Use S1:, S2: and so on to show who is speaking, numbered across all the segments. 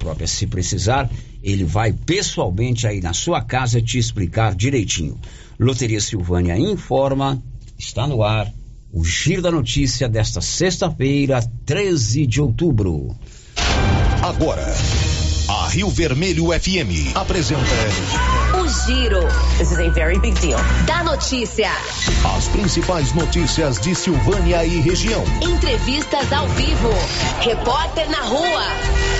S1: própria. Se precisar, ele vai pessoalmente aí na sua casa te explicar direitinho. Loteria Silvânia informa, está no ar, o giro da notícia desta sexta-feira, 13 de outubro.
S2: Agora, a Rio Vermelho FM apresenta.
S3: O Giro. This is a very big deal. Da notícia.
S2: As principais notícias de Silvânia e região.
S3: Entrevistas ao vivo. Repórter na rua.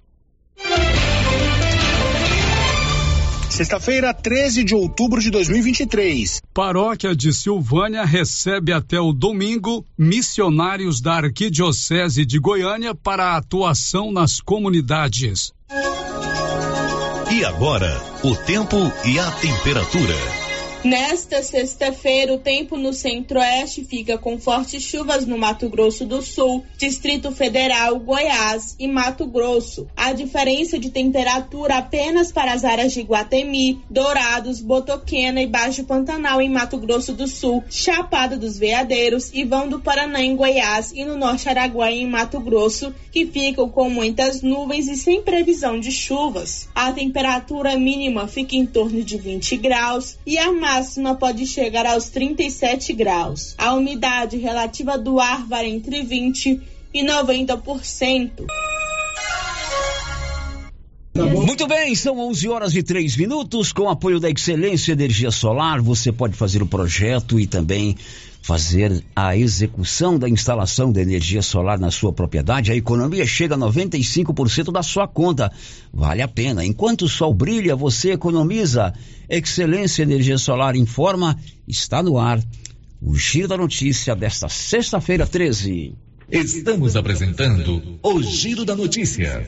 S4: Sexta-feira, 13 de outubro de 2023.
S5: Paróquia de Silvânia recebe até o domingo missionários da Arquidiocese de Goiânia para a atuação nas comunidades.
S2: E agora, o tempo e a temperatura.
S6: Nesta sexta-feira, o tempo no centro-oeste fica com fortes chuvas no Mato Grosso do Sul, Distrito Federal, Goiás e Mato Grosso. A diferença de temperatura apenas para as áreas de Guatemi, Dourados, Botoquena e Baixo Pantanal em Mato Grosso do Sul, Chapada dos Veadeiros e Vão do Paraná em Goiás e no Norte Araguaia em Mato Grosso, que ficam com muitas nuvens e sem previsão de chuvas. A temperatura mínima fica em torno de 20 graus e a máxima pode chegar aos 37 graus. A umidade relativa do ar varia entre 20 e 90%.
S1: Muito bem, são 11 horas e 3 minutos. Com apoio da Excelência Energia Solar, você pode fazer o projeto e também fazer a execução da instalação da energia solar na sua propriedade. A economia chega a 95% da sua conta. Vale a pena. Enquanto o sol brilha, você economiza. Excelência Energia Solar informa, está no ar. O giro da notícia desta sexta-feira 13.
S2: Estamos apresentando o Giro da Notícia.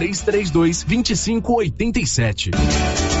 S7: 3332 2587.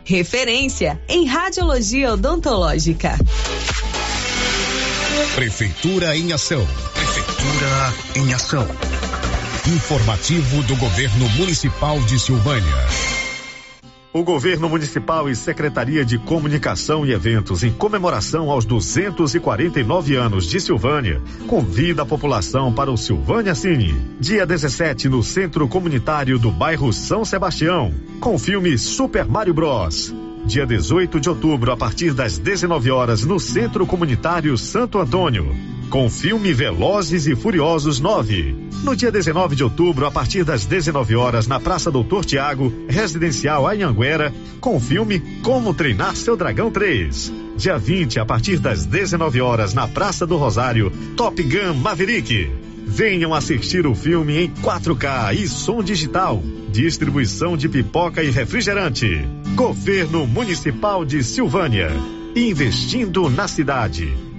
S3: referência em radiologia odontológica.
S2: Prefeitura em ação. Prefeitura em ação. Informativo do Governo Municipal de Silvânia.
S8: O governo municipal e Secretaria de Comunicação e Eventos, em comemoração aos 249 anos de Silvânia, convida a população para o Silvânia Cine, dia 17 no Centro Comunitário do bairro São Sebastião, com o filme Super Mario Bros. Dia 18 de outubro, a partir das 19 horas, no Centro Comunitário Santo Antônio com o filme Velozes e Furiosos 9. No dia 19 de outubro, a partir das 19 horas, na Praça Doutor Tiago, Residencial Anhanguera, com o filme Como Treinar Seu Dragão 3. Dia 20, a partir das 19 horas, na Praça do Rosário, Top Gun Maverick. Venham assistir o filme em 4K e som digital. Distribuição de pipoca e refrigerante. Governo Municipal de Silvânia. Investindo na cidade.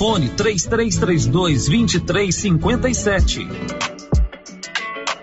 S9: Fone 3332 2357.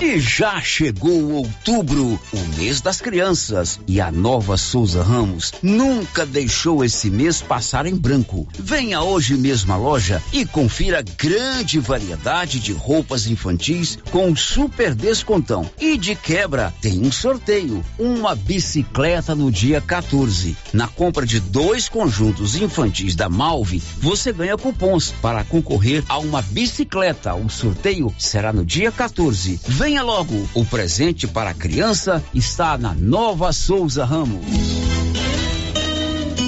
S1: E já chegou outubro, o mês das crianças, e a nova Souza Ramos nunca deixou esse mês passar em branco. Venha hoje mesmo à loja e confira grande variedade de roupas infantis com super descontão. E de quebra, tem um sorteio, uma bicicleta no dia 14. Na compra de dois conjuntos infantis da Malve, você ganha cupons para concorrer a uma bicicleta. O sorteio será no dia 14. Venha logo, o presente para a criança está na Nova Souza Ramos.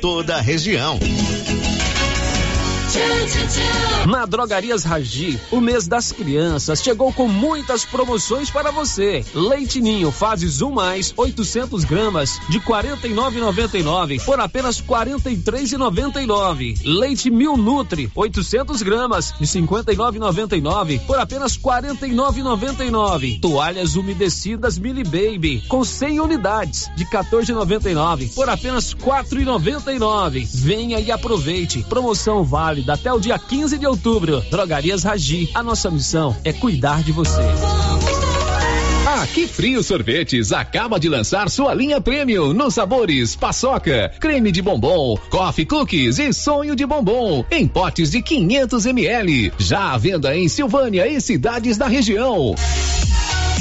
S10: toda a região.
S9: Na Drogarias Ragi, o mês das crianças chegou com muitas promoções para você. Leite Ninho fases 1 mais 800 gramas de 49,99 por apenas 43,99. Leite Mil Nutri 800 gramas de 59,99 por apenas 49,99. Toalhas umedecidas Mili Baby com 100 unidades de 14,99 por apenas 4,99. Venha e aproveite. Promoção válida até o dia 15 de outubro. Drogarias Ragi. A nossa missão é cuidar de você.
S11: Que Frio Sorvetes acaba de lançar sua linha premium nos sabores paçoca, creme de bombom, coffee cookies e sonho de bombom em potes de 500 ml. Já à venda em Silvânia e cidades da região.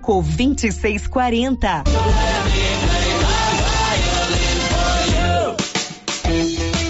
S12: 2640.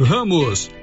S5: Ramos,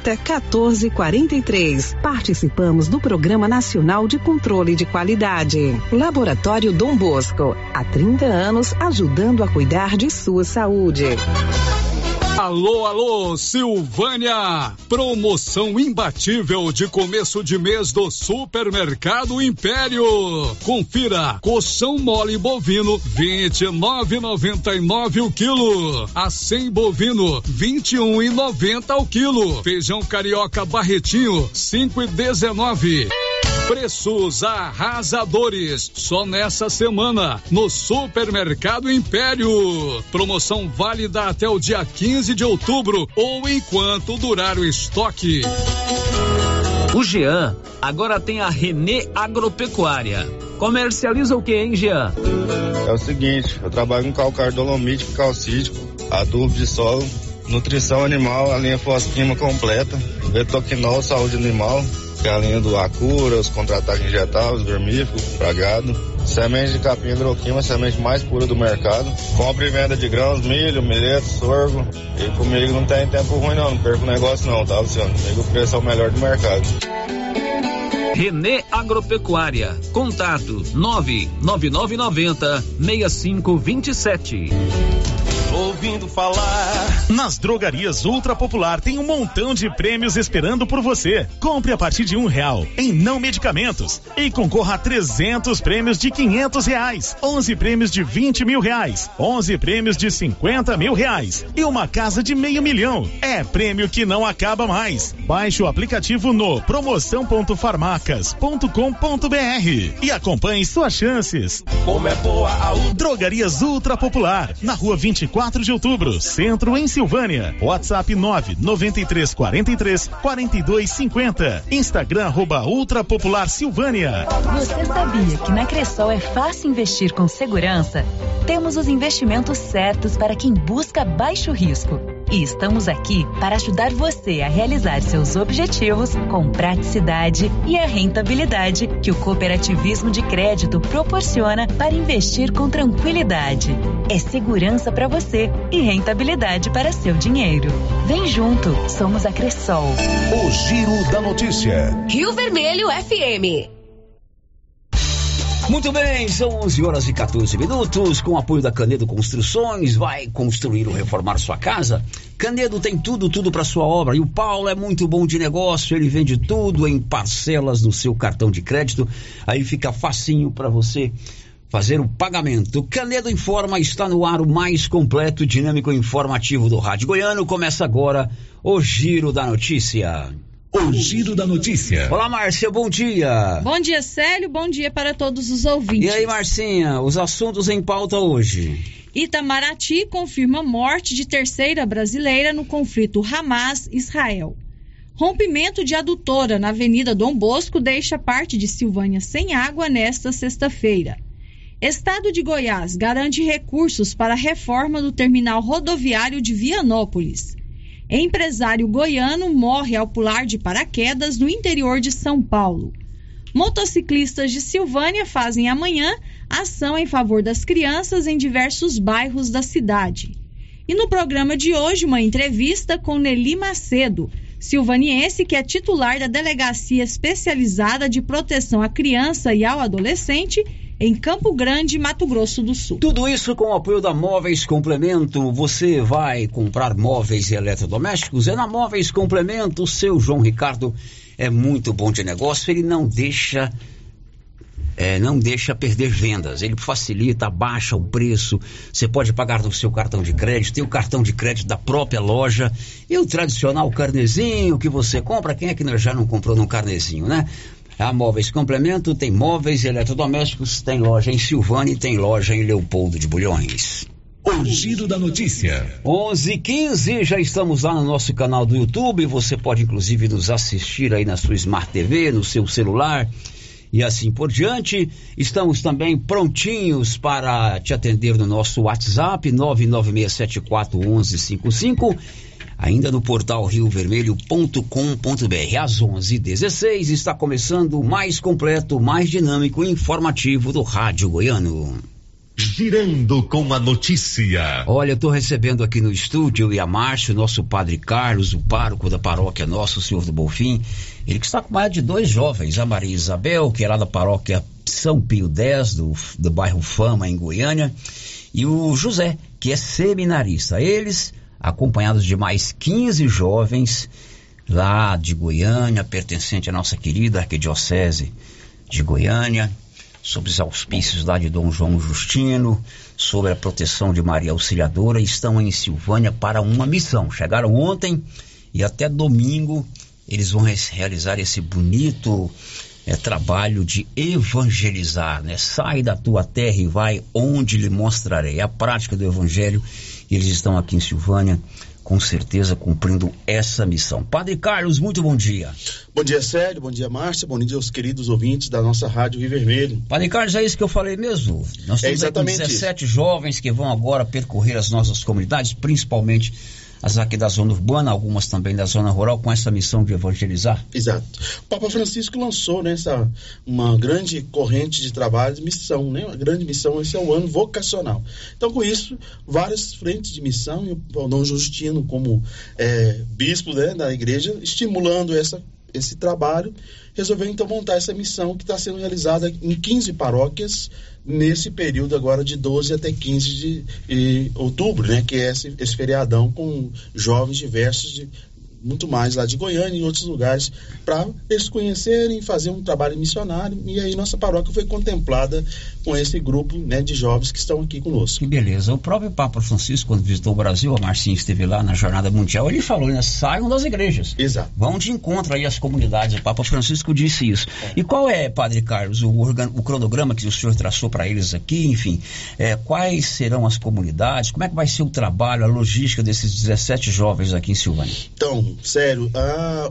S13: 14 43. Participamos do Programa Nacional de Controle de Qualidade. Laboratório Dom Bosco, há 30 anos ajudando a cuidar de sua saúde.
S5: Alô, alô, Silvânia! Promoção imbatível de começo de mês do Supermercado Império. Confira: colchão mole bovino 29,99 o quilo. A 100 bovino 21,90 o quilo. Feijão carioca barretinho 5,19. Preços arrasadores só nessa semana no Supermercado Império. Promoção válida até o dia 15 de outubro ou enquanto durar o estoque.
S9: O Jean agora tem a Renê Agropecuária. Comercializa o que, hein, Jean?
S14: É o seguinte, eu trabalho com calcário dolomítico, calcítico, adubo de solo, nutrição animal, a linha fosquima completa, betoquinol, saúde animal, que a do Acura, os contra-ataques injetáveis, vermífugo, pragado. Semente de capim hidroquima, semente mais pura do mercado. Compra e venda de grãos, milho, milheto, sorgo. E comigo não tem tempo ruim não, não perco negócio não, tá, Luciano? Comigo o preço é o melhor do mercado.
S9: Renê Agropecuária. Contato 99990 6527.
S15: Ouvindo falar.
S16: Nas drogarias Ultra Popular tem um montão de prêmios esperando por você. Compre a partir de um real em não medicamentos e concorra a 300 prêmios de 500 reais, 11 prêmios de 20 mil reais, 11 prêmios de 50 mil reais e uma casa de meio milhão. É prêmio que não acaba mais. Baixe o aplicativo no promoção.farmacas.com.br e acompanhe suas chances.
S15: Como é boa a
S16: Drogarias Ultra Popular, na rua 24 de outubro, centro em Silvânia. WhatsApp 993 43 42 50. Instagram arroba Ultra Popular Silvânia.
S17: Você sabia que na Cressol é fácil investir com segurança? Temos os investimentos certos para quem busca baixo risco. E estamos aqui para ajudar você a realizar seus objetivos com praticidade e a rentabilidade que o cooperativismo de crédito proporciona para investir com tranquilidade. É segurança para você e rentabilidade para seu dinheiro. Vem junto, somos a Cressol.
S8: O Giro da Notícia.
S3: Rio Vermelho FM.
S1: Muito bem, são 11 horas e 14 minutos. Com o apoio da Canedo Construções, vai construir ou reformar sua casa? Canedo tem tudo, tudo para sua obra. E o Paulo é muito bom de negócio, ele vende tudo em parcelas no seu cartão de crédito. Aí fica facinho para você fazer o pagamento. Canedo Informa está no ar o mais completo e dinâmico informativo do Rádio Goiano. Começa agora o Giro da Notícia.
S8: O Giro da Notícia.
S1: Olá, Márcia, bom dia.
S18: Bom dia, Célio, bom dia para todos os ouvintes.
S1: E aí, Marcinha, os assuntos em pauta hoje.
S18: Itamaraty confirma morte de terceira brasileira no conflito Hamas-Israel. Rompimento de adutora na Avenida Dom Bosco deixa parte de Silvânia sem água nesta sexta-feira. Estado de Goiás garante recursos para a reforma do terminal rodoviário de Vianópolis. Empresário goiano morre ao pular de paraquedas no interior de São Paulo. Motociclistas de Silvânia fazem amanhã ação em favor das crianças em diversos bairros da cidade. E no programa de hoje, uma entrevista com Nelly Macedo, silvaniense que é titular da Delegacia Especializada de Proteção à Criança e ao Adolescente em Campo Grande, Mato Grosso do Sul.
S1: Tudo isso com o apoio da Móveis Complemento. Você vai comprar móveis e eletrodomésticos? É na Móveis Complemento. O seu João Ricardo é muito bom de negócio. Ele não deixa é, não deixa perder vendas. Ele facilita, abaixa o preço. Você pode pagar no seu cartão de crédito, tem o cartão de crédito da própria loja e o tradicional carnezinho que você compra. Quem é que já não comprou num carnezinho, né? A Móveis Complemento tem móveis e eletrodomésticos, tem loja em Silvânia e tem loja em Leopoldo de Bulhões.
S8: O giro da notícia.
S1: 11:15 já estamos lá no nosso canal do YouTube. Você pode inclusive nos assistir aí na sua Smart TV, no seu celular e assim por diante. Estamos também prontinhos para te atender no nosso WhatsApp 996741155, ainda no portal riovermelho.com.br. Às 11:16 está começando o mais completo, mais dinâmico e informativo do rádio goiano.
S8: Girando com a notícia.
S1: Olha, eu estou recebendo aqui no estúdio e a Márcio, nosso padre Carlos, o pároco da paróquia Nosso Senhor do Bonfim. Ele que está com mais de dois jovens, a Maria Isabel, que é lá da paróquia São Pio X, do, do bairro Fama, em Goiânia, e o José, que é seminarista. Eles, acompanhados de mais 15 jovens lá de Goiânia, pertencente à nossa querida arquidiocese de Goiânia, sob os auspícios lá de Dom João Justino, sobre a proteção de Maria Auxiliadora, estão em Silvânia para uma missão. Chegaram ontem e até domingo eles vão realizar esse bonito é, trabalho de evangelizar, né? Sai da tua terra e vai onde lhe mostrarei. A prática do evangelho, eles estão aqui em Silvânia com certeza cumprindo essa missão. Padre Carlos, muito bom dia.
S19: Bom dia, Sérgio. Bom dia, Márcia. Bom dia aos queridos ouvintes da nossa Rádio Rio Vermelho.
S1: Padre Carlos, é isso que eu falei mesmo. Nós
S19: É
S1: temos aqui
S19: exatamente
S1: 17 jovens que vão agora percorrer as nossas comunidades, principalmente as aqui da zona urbana, algumas também da zona rural, com essa missão de evangelizar.
S19: Exato. O Papa Francisco lançou né, essa, uma grande corrente de trabalho de missão, né? Uma grande missão, esse é o ano vocacional. Então, com isso, várias frentes de missão, e o Dom Justino, como é, bispo né, da igreja, estimulando essa, esse trabalho, resolveu então montar essa missão que está sendo realizada em 15 paróquias nesse período agora de 12 até 15 de, de outubro, né, que é esse, esse feriadão com jovens diversos de muito mais lá de Goiânia e em outros lugares para eles conhecerem, fazer um trabalho missionário e aí nossa paróquia foi contemplada com esse grupo né, de jovens que estão aqui conosco.
S1: Que beleza. O próprio Papa Francisco, quando visitou o Brasil, a Marcinha esteve lá na Jornada Mundial, ele falou, né? Saiam das igrejas.
S19: Exato.
S1: Vão de encontro aí às comunidades. O Papa Francisco disse isso. E qual é, Padre Carlos, o, organ- o cronograma que o senhor traçou para eles aqui? Enfim, é, quais serão as comunidades? Como é que vai ser o trabalho, a logística desses 17 jovens aqui em Silvânia?
S19: Então, sério,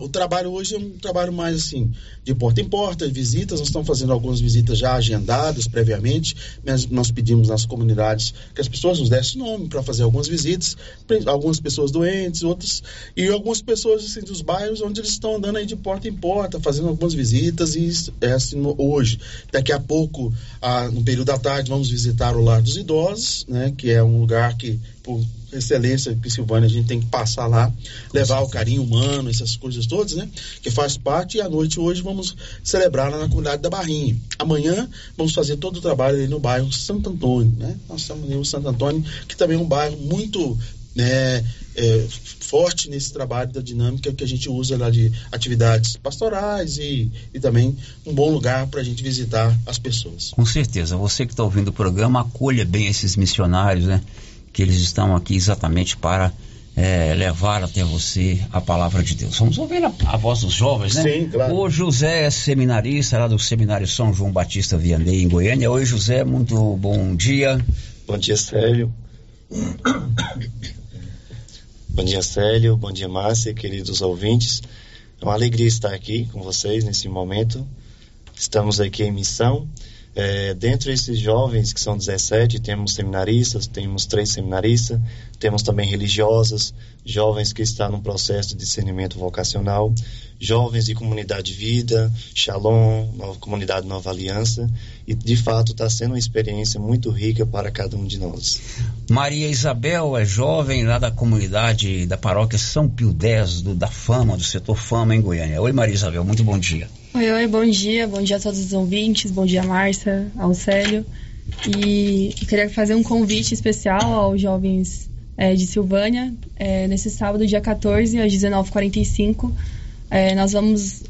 S19: o trabalho hoje é um trabalho mais assim, de porta em porta, visitas. Nós estamos fazendo algumas visitas já agendadas previamente, mas nós pedimos nas comunidades que as pessoas nos dessem nome para fazer algumas visitas, algumas pessoas doentes, outras, e algumas pessoas assim, dos bairros onde eles estão andando aí de porta em porta, fazendo algumas visitas, e é assim hoje. Daqui a pouco, no período da tarde, vamos visitar o Lar dos Idosos, né, que é um lugar que, por excelência que Silvânia a gente tem que passar lá, levar o carinho humano, essas coisas todas, né? Que faz parte e à noite hoje vamos celebrar lá na comunidade da Barrinha. Amanhã vamos fazer todo o trabalho ali no bairro Santo Antônio, né? Nós estamos no Santo Antônio, que também é um bairro muito né, é, forte nesse trabalho da dinâmica que a gente usa lá de atividades pastorais e, e também um bom lugar para a gente visitar as pessoas.
S1: Com certeza, você que está ouvindo o programa, acolha bem esses missionários, né? Que eles estão aqui exatamente para é, levar até você a palavra de Deus. Vamos ouvir a, a voz dos jovens, né?
S19: Sim, claro.
S1: O José é seminarista lá do Seminário São João Batista Vianney, em Goiânia. Oi, José, muito bom dia.
S20: Bom dia, Célio. Bom dia, Célio. Bom dia, Márcia, queridos ouvintes. É uma alegria estar aqui com vocês nesse momento. Estamos aqui em missão. É, dentro desses jovens, que são 17, temos seminaristas, temos três seminaristas, temos também religiosas, jovens que estão no processo de discernimento vocacional, jovens de comunidade de vida, Shalom, nova, comunidade Nova Aliança, e de fato está sendo uma experiência muito rica para cada um de nós.
S1: Maria Isabel é jovem lá da comunidade da paróquia São Pio X, do, da Fama, do setor Fama em Goiânia. Oi, Maria Isabel, muito bom dia.
S21: Oi, oi, bom dia, bom dia a todos os ouvintes, bom dia Márcia, ao Célio. E eu queria fazer um convite especial aos jovens é, de Silvânia. É, nesse sábado, dia 14, às 19h45, é, nós vamos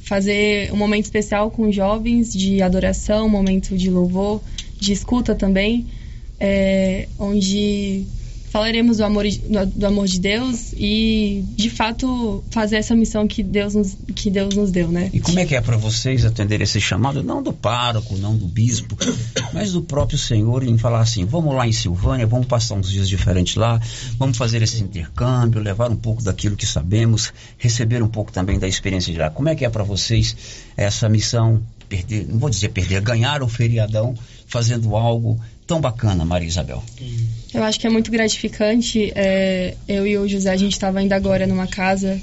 S21: fazer um momento especial com os jovens de adoração, um momento de louvor, de escuta também, onde falaremos do amor, do amor de Deus e, de fato, fazer essa missão que Deus nos, que Deus nos deu, né?
S1: E como é que é para vocês atender esse chamado, não do pároco, não do bispo, mas do próprio Senhor em falar assim, vamos lá em Silvânia, vamos passar uns dias diferentes lá, vamos fazer esse intercâmbio, levar um pouco daquilo que sabemos, receber um pouco também da experiência de lá. Como é que é para vocês essa missão, perder, não vou dizer perder, ganhar o feriadão fazendo algo tão bacana, Maria Isabel?
S21: Eu acho que é muito gratificante. É, eu e o José, a gente estava ainda agora numa casa,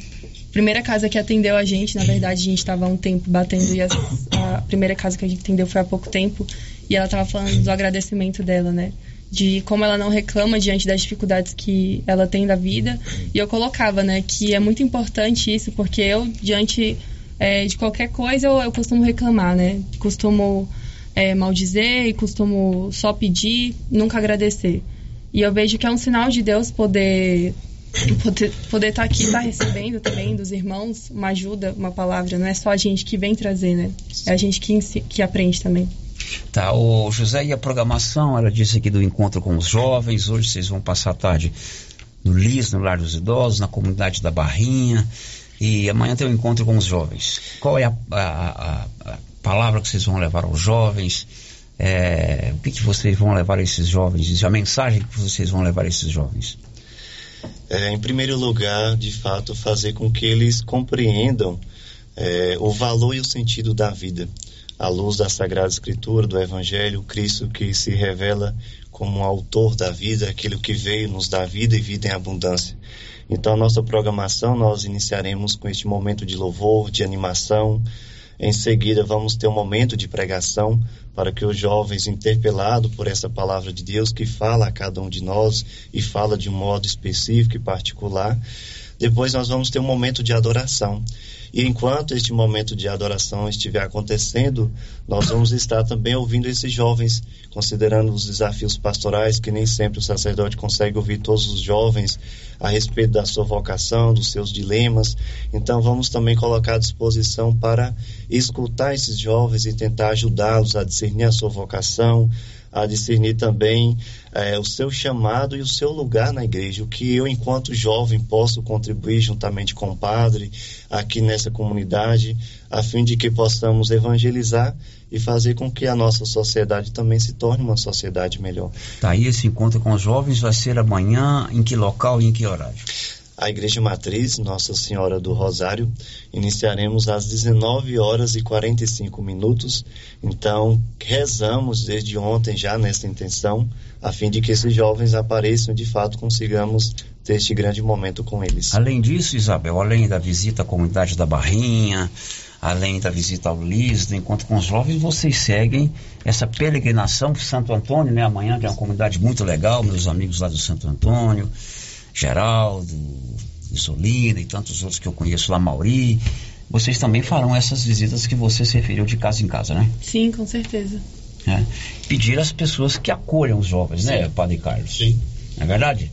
S21: primeira casa que atendeu a gente, na verdade, a gente estava há um tempo batendo e a, a, primeira casa que a gente atendeu foi há pouco tempo. E ela estava falando do agradecimento dela, né? De como ela não reclama diante das dificuldades que ela tem da vida. E eu colocava, né, que é muito importante isso, porque eu, diante é, de qualquer coisa, eu, eu costumo reclamar, né? Costumo é, maldizer e costumo só pedir, nunca agradecer. E eu vejo que é um sinal de Deus poder poder poder estar tá aqui, estar tá recebendo também dos irmãos uma ajuda, uma palavra. Não é só a gente que vem trazer, né? É a gente que, que aprende também.
S1: Tá, o José, e a programação? Ela disse aqui do encontro com os jovens. Hoje vocês vão passar a tarde no LIS, no Lar dos Idosos, na comunidade da Barrinha. E amanhã tem um encontro com os jovens. Qual é a, a, a, a palavra que vocês vão levar aos jovens? É, o que, que vocês vão levar a esses jovens? A mensagem que vocês vão levar a esses jovens?
S20: É, em primeiro lugar, de fato, fazer com que eles compreendam é, o valor e o sentido da vida. À luz da Sagrada Escritura, do Evangelho, Cristo que se revela como autor da vida, aquele que veio nos dar vida e vida em abundância. Então, a nossa programação, nós iniciaremos com este momento de louvor, de animação, em seguida, vamos ter um momento de pregação para que os jovens, interpelados por essa palavra de Deus que fala a cada um de nós e fala de um modo específico e particular, depois nós vamos ter um momento de adoração. E enquanto este momento de adoração estiver acontecendo, nós vamos estar também ouvindo esses jovens, considerando os desafios pastorais, que nem sempre o sacerdote consegue ouvir todos os jovens a respeito da sua vocação, dos seus dilemas. Então, vamos também colocar à disposição para escutar esses jovens e tentar ajudá-los a discernir a sua vocação, a discernir também é, o seu chamado e o seu lugar na igreja, o que eu, enquanto jovem, posso contribuir juntamente com o padre aqui nessa comunidade, a fim de que possamos evangelizar e fazer com que a nossa sociedade também se torne uma sociedade melhor.
S1: Tá aí esse encontro com os jovens vai ser amanhã, em que local e em que horário?
S20: A Igreja Matriz Nossa Senhora do Rosário. Iniciaremos às 19 horas e 45 minutos. Então, rezamos desde ontem já nessa intenção, a fim de que esses jovens apareçam e de fato consigamos ter este grande momento com eles.
S1: Além disso, Isabel, além da visita à comunidade da Barrinha, além da visita ao Lis, do encontro com os jovens, vocês seguem essa peregrinação para Santo Antônio, né? Amanhã, que é uma comunidade muito legal, meus amigos lá do Santo Antônio. Geraldo, Isolina e tantos outros que eu conheço lá, Mauri. Vocês também farão essas visitas que você se referiu de casa em casa, né?
S21: Sim, com certeza.
S1: É. Pedir às pessoas que acolham os jovens, né, Sim. né, Padre Carlos?
S19: Sim.
S1: É verdade?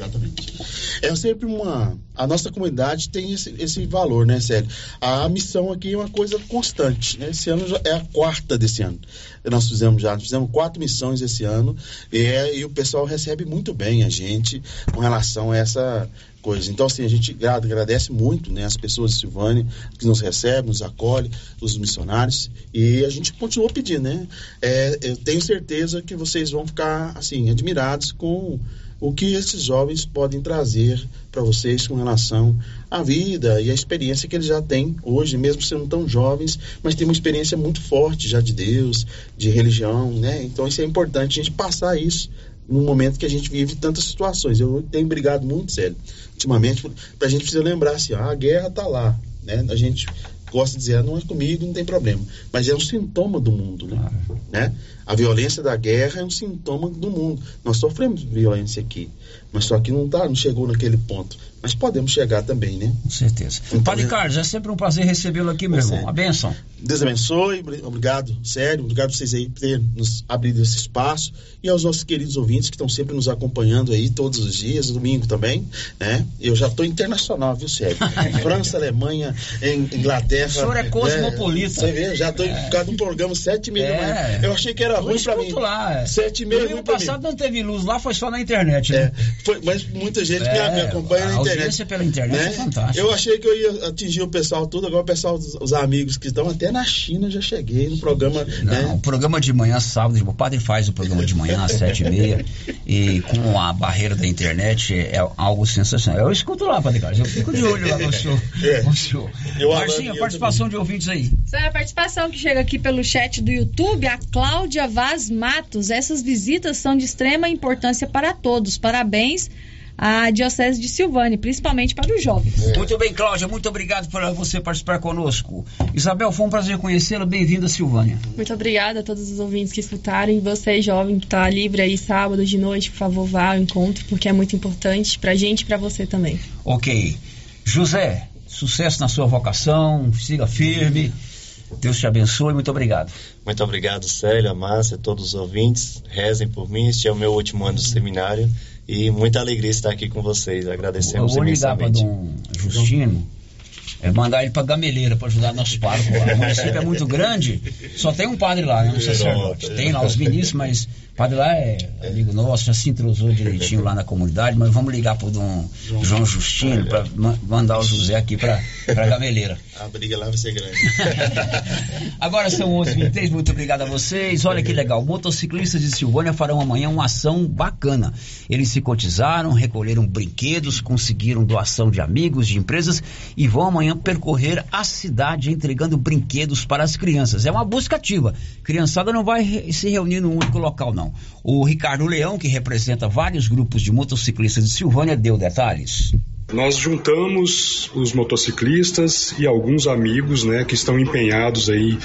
S19: Exatamente. É sempre uma. A nossa comunidade tem esse, esse valor, né, Célio? A missão aqui é uma coisa constante. Né? Esse ano é a quarta desse ano. Nós fizemos já, fizemos quatro missões esse ano e, é, e o pessoal recebe muito bem a gente com relação a essa coisa. Então, assim, a gente agradece muito né, as pessoas de Silvânia que nos recebem, nos acolhem, os missionários, e a gente continua pedindo, né? É, eu tenho certeza que vocês vão ficar, assim, admirados com o que esses jovens podem trazer para vocês com relação à vida e à experiência que eles já têm hoje, mesmo sendo tão jovens, mas tem uma experiência muito forte já de Deus, de religião, né? Então isso é importante a gente passar isso no momento que a gente vive tantas situações. Eu tenho brigado muito, sério, ultimamente, para a gente precisa lembrar assim, ah, a guerra está lá, né? A gente gosta de dizer, ah, não é comigo, não tem problema. Mas é um sintoma do mundo, né? né? A violência da guerra é um sintoma do mundo. Nós sofremos violência aqui, mas só que não, tá, não chegou naquele ponto. Mas podemos chegar também, né?
S1: Com certeza. Então, Padre Carlos, é sempre um prazer recebê-lo aqui, meu irmão. A benção.
S19: Deus abençoe, obrigado, sério, obrigado a vocês aí por ter nos abrido esse espaço e aos nossos queridos ouvintes que estão sempre nos acompanhando aí todos os dias, domingo também, né? Eu já estou internacional, viu, sério? França, Alemanha, Inglaterra. O
S1: senhor é cosmopolita.
S19: Né? Você vê, já estou é. um programa sete e meia é. da manhã. Eu achei que era ruim para mim.
S1: lá. É.
S19: Sete e meia
S1: No passado não teve luz lá, foi só na internet, né?
S19: É, foi, mas muita gente é, me, acompanha na internet.
S1: pela internet é né? é fantástico.
S19: Eu achei que eu ia atingir o pessoal tudo, agora o pessoal, os amigos que estão até na China já cheguei no programa.
S1: Não,
S19: né?
S1: o programa de manhã, sábado, o padre faz o programa de manhã às sete e meia e com a barreira da internet é algo sensacional. Eu escuto lá, padre Carlos, eu fico de olho lá no senhor. É. No senhor. Eu Marcinho, a participação de ouvintes aí.
S18: A participação que chega aqui pelo chat do YouTube, a Cláudia Vaz Matos. Essas visitas são de extrema importância para todos. Parabéns a Diocese de Silvânia, principalmente para os jovens.
S1: É. Muito bem, Cláudia, muito obrigado por você participar conosco. Isabel, foi um prazer conhecê-la, bem-vinda a Silvânia.
S21: Muito obrigada a todos os ouvintes que escutaram e você, jovem, que está livre aí sábado de noite, por favor, vá ao encontro, porque é muito importante para a gente e para você também.
S1: Ok. José, sucesso na sua vocação, siga firme. Deus te abençoe, muito obrigado.
S20: Muito obrigado, Célia, Márcia, todos os ouvintes. Rezem por mim, este é o meu último ano do seminário e muita alegria estar aqui com vocês. Agradecemos
S1: Eu vou ligar para Dom Justino, é mandar ele para Gameleira para ajudar nossos párocos lá. O município é muito grande, só tem um padre lá, né? Um sacerdote. Tem lá os ministros, mas padre lá é amigo nosso, já se entrosou direitinho lá na comunidade, mas vamos ligar pro Dom João Justino para mandar o José aqui para Gameleira.
S19: A briga lá vai ser grande.
S1: Agora são 11h23, muito obrigado a vocês. Olha que legal, motociclistas de Silvânia farão amanhã uma ação bacana. Eles se cotizaram, recolheram brinquedos, conseguiram doação de amigos, de empresas e vão amanhã percorrer a cidade entregando brinquedos para as crianças. É uma busca ativa. Criançada não vai se reunir num único local, não. O Ricardo Leão, que representa vários grupos de motociclistas de Silvânia, deu detalhes.
S22: Nós juntamos os motociclistas e alguns amigos, né, que estão empenhados aí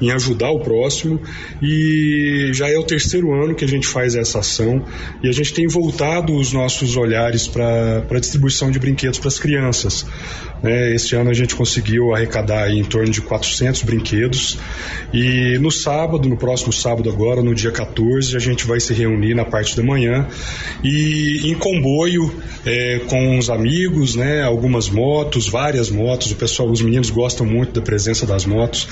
S22: em ajudar o próximo e já é o terceiro ano que a gente faz essa ação e a gente tem voltado os nossos olhares para a distribuição de brinquedos para as crianças. Né? Este ano a gente conseguiu arrecadar em torno de 400 brinquedos e no sábado, no próximo sábado agora, no dia 14, a gente vai se reunir na parte da manhã e em comboio é, com os amigos né? Algumas motos, várias motos. O pessoal, os meninos gostam muito da presença das motos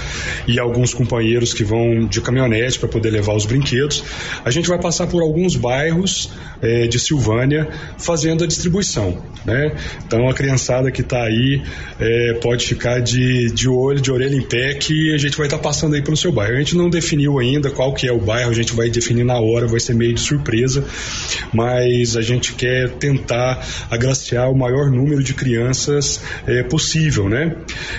S22: e alguns companheiros que vão de caminhonete para poder levar os brinquedos. A gente vai passar por alguns bairros é, de Silvânia fazendo a distribuição, né? Então a criançada que está aí é, pode ficar de, de olho, de orelha em pé que a gente vai estar tá passando aí pelo seu bairro. A gente não definiu ainda qual que é o bairro, a gente vai definir na hora, vai ser meio de surpresa, mas a gente quer tentar agraciar o maior número de crianças é, possível, né?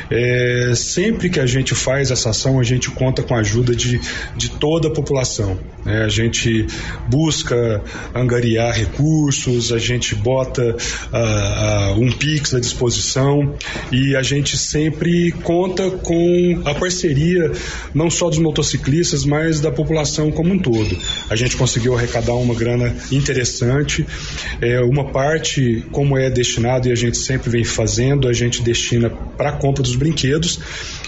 S22: É, sempre que a gente faz essa ação, a gente conta com a ajuda de, de toda a população. Né? A gente busca angariar recursos, a gente bota um Pix à disposição e a gente sempre conta com a parceria não só dos motociclistas, mas da população como um todo. A gente conseguiu arrecadar uma grana interessante, é, uma parte, como é destinada e a gente sempre vem fazendo, a gente destina para a compra dos brinquedos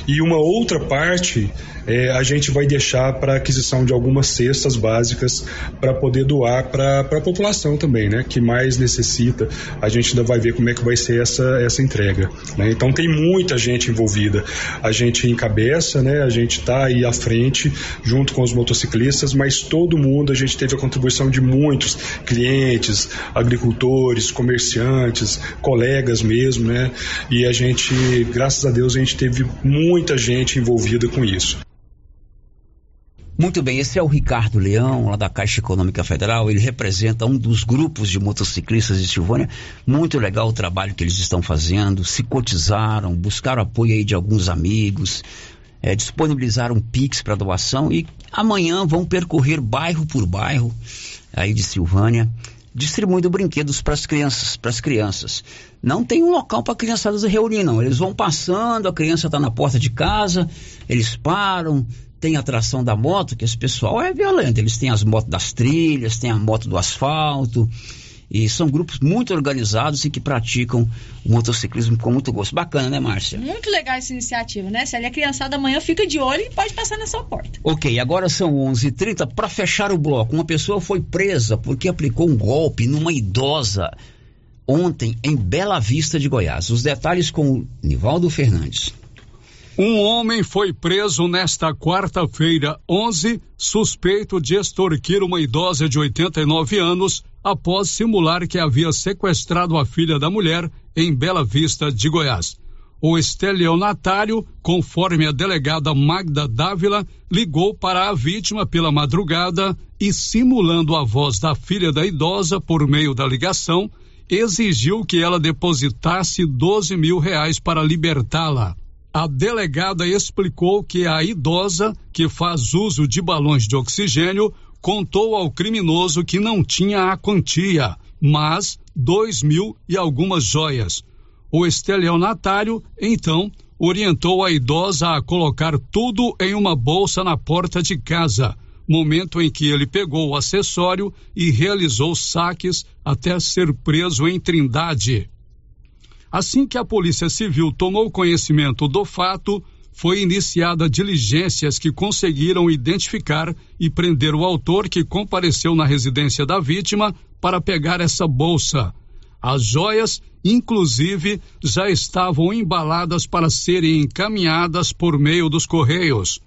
S22: e uma outra parte é, a gente vai deixar para aquisição de algumas cestas básicas para poder doar para a população também, né? Que mais necessita. A gente ainda vai ver como é que vai ser essa, essa entrega. Né? Então tem muita gente envolvida. A gente encabeça, né? A gente está aí à frente junto com os motociclistas, mas todo mundo a gente teve a contribuição de muitos clientes, agricultores, comerciantes, colegas mesmo, né? E a gente, graças a Deus, a gente teve muita gente envolvida com isso.
S1: Muito bem, esse é o Ricardo Leão, lá da Caixa Econômica Federal. Ele representa um dos grupos de motociclistas de Silvânia. Muito legal o trabalho que eles estão fazendo. Se cotizaram, buscaram apoio aí de alguns amigos, é, disponibilizaram Pix para doação e amanhã vão percorrer bairro por bairro aí de Silvânia distribuindo brinquedos para as crianças, para as crianças. Não tem um local para a criançada se reunir, não. Eles vão passando, a criança está na porta de casa, eles param, tem a atração da moto, que esse pessoal é violento. Eles têm as motos das trilhas, tem a moto do asfalto. E são grupos muito organizados e que praticam o motociclismo com muito gosto. Bacana, né, Márcia?
S18: Muito legal essa iniciativa, né? Se ali a criançada amanhã fica de olho e pode passar na sua porta.
S1: Ok, agora são 11:30 h 30 Para fechar o bloco, uma pessoa foi presa porque aplicou um golpe numa idosa ontem em Bela Vista de Goiás. Os detalhes com o Nivaldo Fernandes.
S5: Um homem foi preso nesta quarta-feira, 11, suspeito de extorquir uma idosa de 89 anos após simular que havia sequestrado a filha da mulher em Bela Vista de Goiás. O estelionatário, conforme a delegada Magda Dávila, ligou para a vítima pela madrugada e, simulando a voz da filha da idosa por meio da ligação, exigiu que ela depositasse 12 mil reais para libertá-la. A delegada explicou que a idosa, que faz uso de balões de oxigênio, contou ao criminoso que não tinha a quantia, mas dois mil e algumas joias. O estelionatário, então, orientou a idosa a colocar tudo em uma bolsa na porta de casa, momento em que ele pegou o acessório e realizou saques até ser preso em Trindade. Assim que a Polícia Civil tomou conhecimento do fato, foi iniciada diligências que conseguiram identificar e prender o autor que compareceu na residência da vítima para pegar essa bolsa. As joias, inclusive, já estavam embaladas para serem encaminhadas por meio dos correios.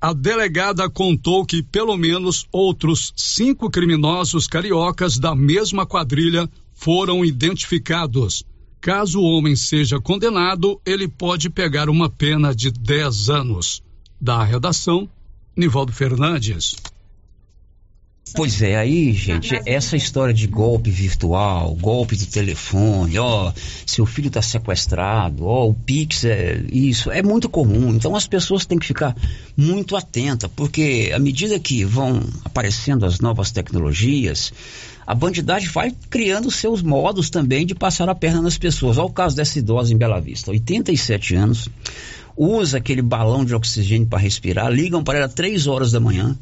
S5: A delegada contou que pelo menos outros cinco criminosos cariocas da mesma quadrilha foram identificados. Caso o homem seja condenado, ele pode pegar uma pena de 10 anos. Da redação, Nivaldo Fernandes.
S1: Pois é, aí, gente, essa história de golpe virtual, golpe do telefone, ó, seu filho está sequestrado, ó, o Pix é isso, é muito comum. Então as pessoas têm que ficar muito atentas, porque à medida que vão aparecendo as novas tecnologias, a bandidagem vai criando seus modos também de passar a perna nas pessoas. Olha o caso dessa idosa em Bela Vista, 87 anos, usa aquele balão de oxigênio para respirar, ligam para ela três horas da manhã,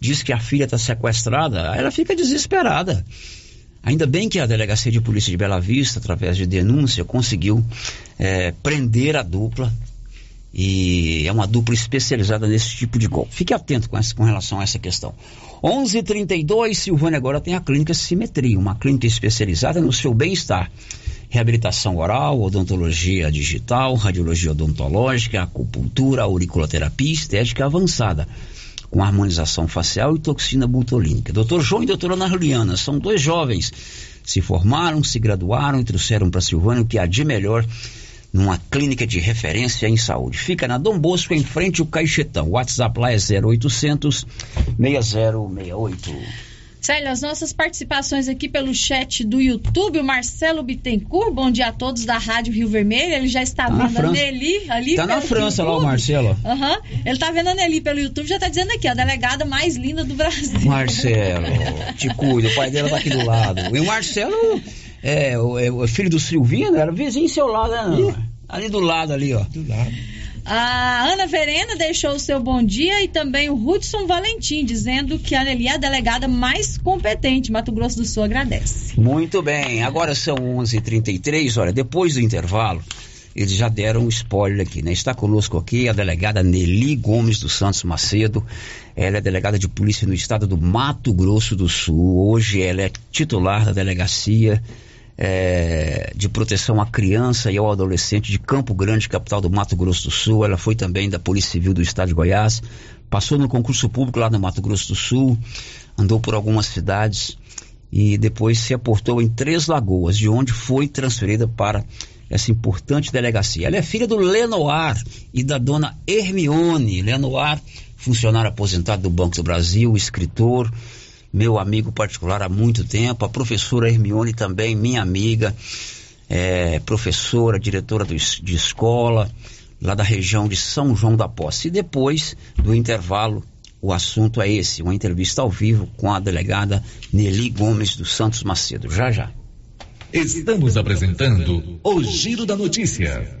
S1: diz que a filha está sequestrada, ela fica desesperada. Ainda bem que a Delegacia de Polícia de Bela Vista, através de denúncia, conseguiu é, prender a dupla. E é uma dupla especializada nesse tipo de golpe. Fique atento com, essa, com relação a essa questão. 11:32 Silvânia agora tem a clínica Simetria, uma clínica especializada no seu bem-estar. Reabilitação oral, odontologia digital, radiologia odontológica, acupuntura, auriculoterapia estética avançada com harmonização facial e toxina butolínica. Dr. João e doutora Ana Juliana são dois jovens, se formaram, se graduaram e trouxeram para Silvânia o que há de melhor numa clínica de referência em saúde. Fica na Dom Bosco, em frente ao Caixetão. O WhatsApp lá é 0800 6068.
S18: Célia, as nossas participações aqui pelo chat do YouTube, o Marcelo Bittencourt, bom dia a todos da Rádio Rio Vermelho, ele já está
S1: tá
S18: vendo a Nelly ali
S1: Tá na França YouTube. lá o Marcelo.
S18: Uhum. Ele está vendo a Nelly pelo YouTube, já está dizendo aqui, a delegada mais linda do Brasil.
S1: Marcelo, te cuida, o pai dela tá aqui do lado. E o Marcelo é, o, é, o filho do Silvino, era vizinho seu lado, né? Ali do lado ali, ó. Do lado.
S18: A Ana Verena deixou o seu bom dia e também o Hudson Valentim, dizendo que a Nelly é a delegada mais competente. Mato Grosso do Sul agradece.
S1: Muito bem, agora são 11:33 h 33 olha, depois do intervalo, eles já deram um spoiler aqui, né? Está conosco aqui a delegada Nelly Gomes dos Santos Macedo. Ela é delegada de polícia no estado do Mato Grosso do Sul. Hoje ela é titular da delegacia é, de proteção à criança e ao adolescente de Campo Grande, capital do Mato Grosso do Sul. Ela foi também da Polícia Civil do Estado de Goiás, passou no concurso público lá no Mato Grosso do Sul, andou por algumas cidades e depois se aportou em Três Lagoas, de onde foi transferida para essa importante delegacia. Ela é filha do Lenoir e da dona Hermione. Lenoir, funcionário aposentado do Banco do Brasil, escritor, meu amigo particular há muito tempo, a professora Hermione também, minha amiga, é, professora, diretora do, de escola, lá da região de São João da Posse. E depois do intervalo, O assunto é esse, uma entrevista ao vivo com a delegada Nelly Gomes dos Santos Macedo. Já já.
S11: Estamos apresentando o Giro da Notícia.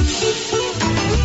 S11: Thank you.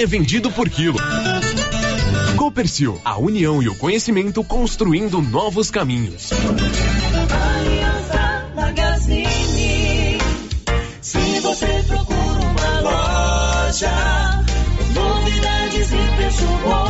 S7: é vendido por quilo. Copercil, a união e o conhecimento construindo novos caminhos.
S15: Aliança Magazine. Se você procura uma loja, novidades e preço bom.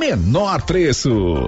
S11: menor preço.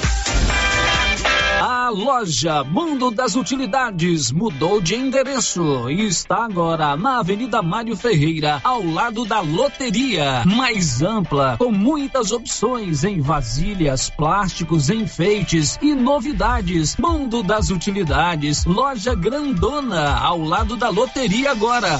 S9: Loja Mundo das Utilidades mudou de endereço e está agora na Avenida Mário Ferreira, ao lado da loteria. Mais ampla, com muitas opções em vasilhas, plásticos, enfeites e novidades. Mundo das Utilidades, loja grandona, ao lado da loteria agora.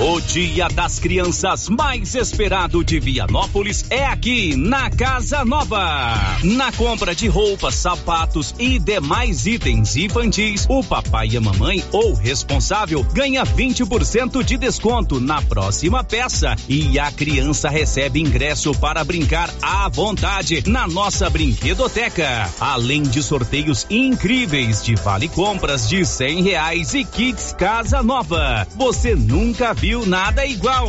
S23: O Dia das Crianças mais esperado de Vianópolis é aqui na Casa Nova. Na compra de roupas, sapatos e demais itens infantis, o papai e a mamãe ou responsável ganha 20% de desconto na próxima peça e a criança recebe ingresso para brincar à vontade na nossa brinquedoteca. Além de sorteios incríveis de vale compras de cem reais e kits Casa Nova. Você nunca viu nada igual.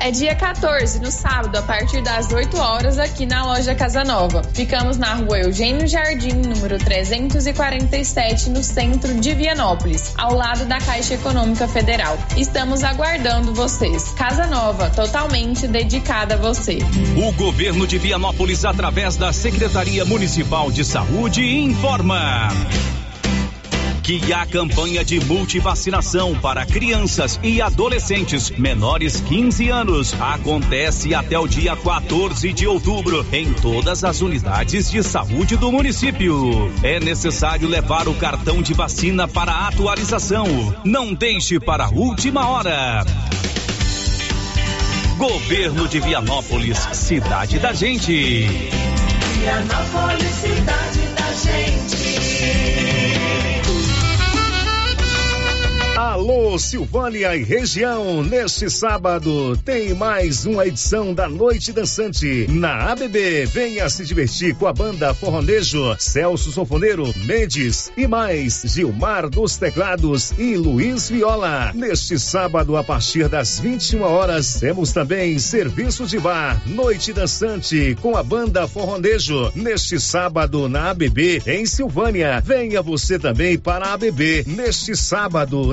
S24: É dia 14, no sábado, a partir das 8 horas, aqui na loja Casa Nova. Ficamos na rua Eugênio Jardim, número 347, no centro de Vianópolis, ao lado da Caixa Econômica Federal. Estamos aguardando vocês. Casa Nova, totalmente dedicada a você.
S23: O governo de Vianópolis, através da Secretaria Municipal de Saúde, informa que a campanha de multivacinação para crianças e adolescentes menores 15 anos acontece até o dia 14 de outubro em todas as unidades de saúde do município. É necessário levar o cartão de vacina para atualização. Não deixe para a última hora. Governo de Vianópolis, cidade da gente.
S15: Vianópolis, cidade da gente.
S8: Alô, Silvânia e região, neste sábado tem mais uma edição da Noite Dançante na ABB. Venha se divertir com a banda Forronejo, Celso Sofoneiro, Mendes e mais Gilmar dos Teclados e Luiz Viola. Neste sábado, a partir das 21 horas, temos também serviço de bar, Noite Dançante com a banda Forronejo. Neste sábado na ABB em Silvânia. Venha você também para a ABB neste sábado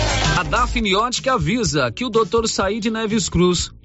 S9: A Dafniótica avisa que o Dr. Said Neves Cruz,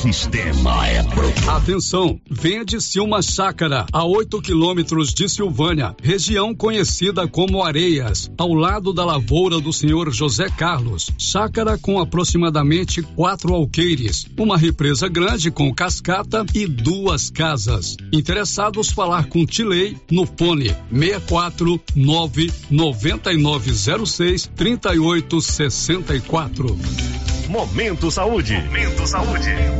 S5: sistema é pronto. Atenção, vende-se uma chácara a 8 quilômetros de Silvânia, região conhecida como Areias, ao lado da lavoura do senhor José Carlos. Chácara com aproximadamente quatro alqueires, uma represa grande com cascata e duas casas. Interessados falar com Tilei no fone 64 99906 3864.
S8: Momento Saúde. Momento Saúde.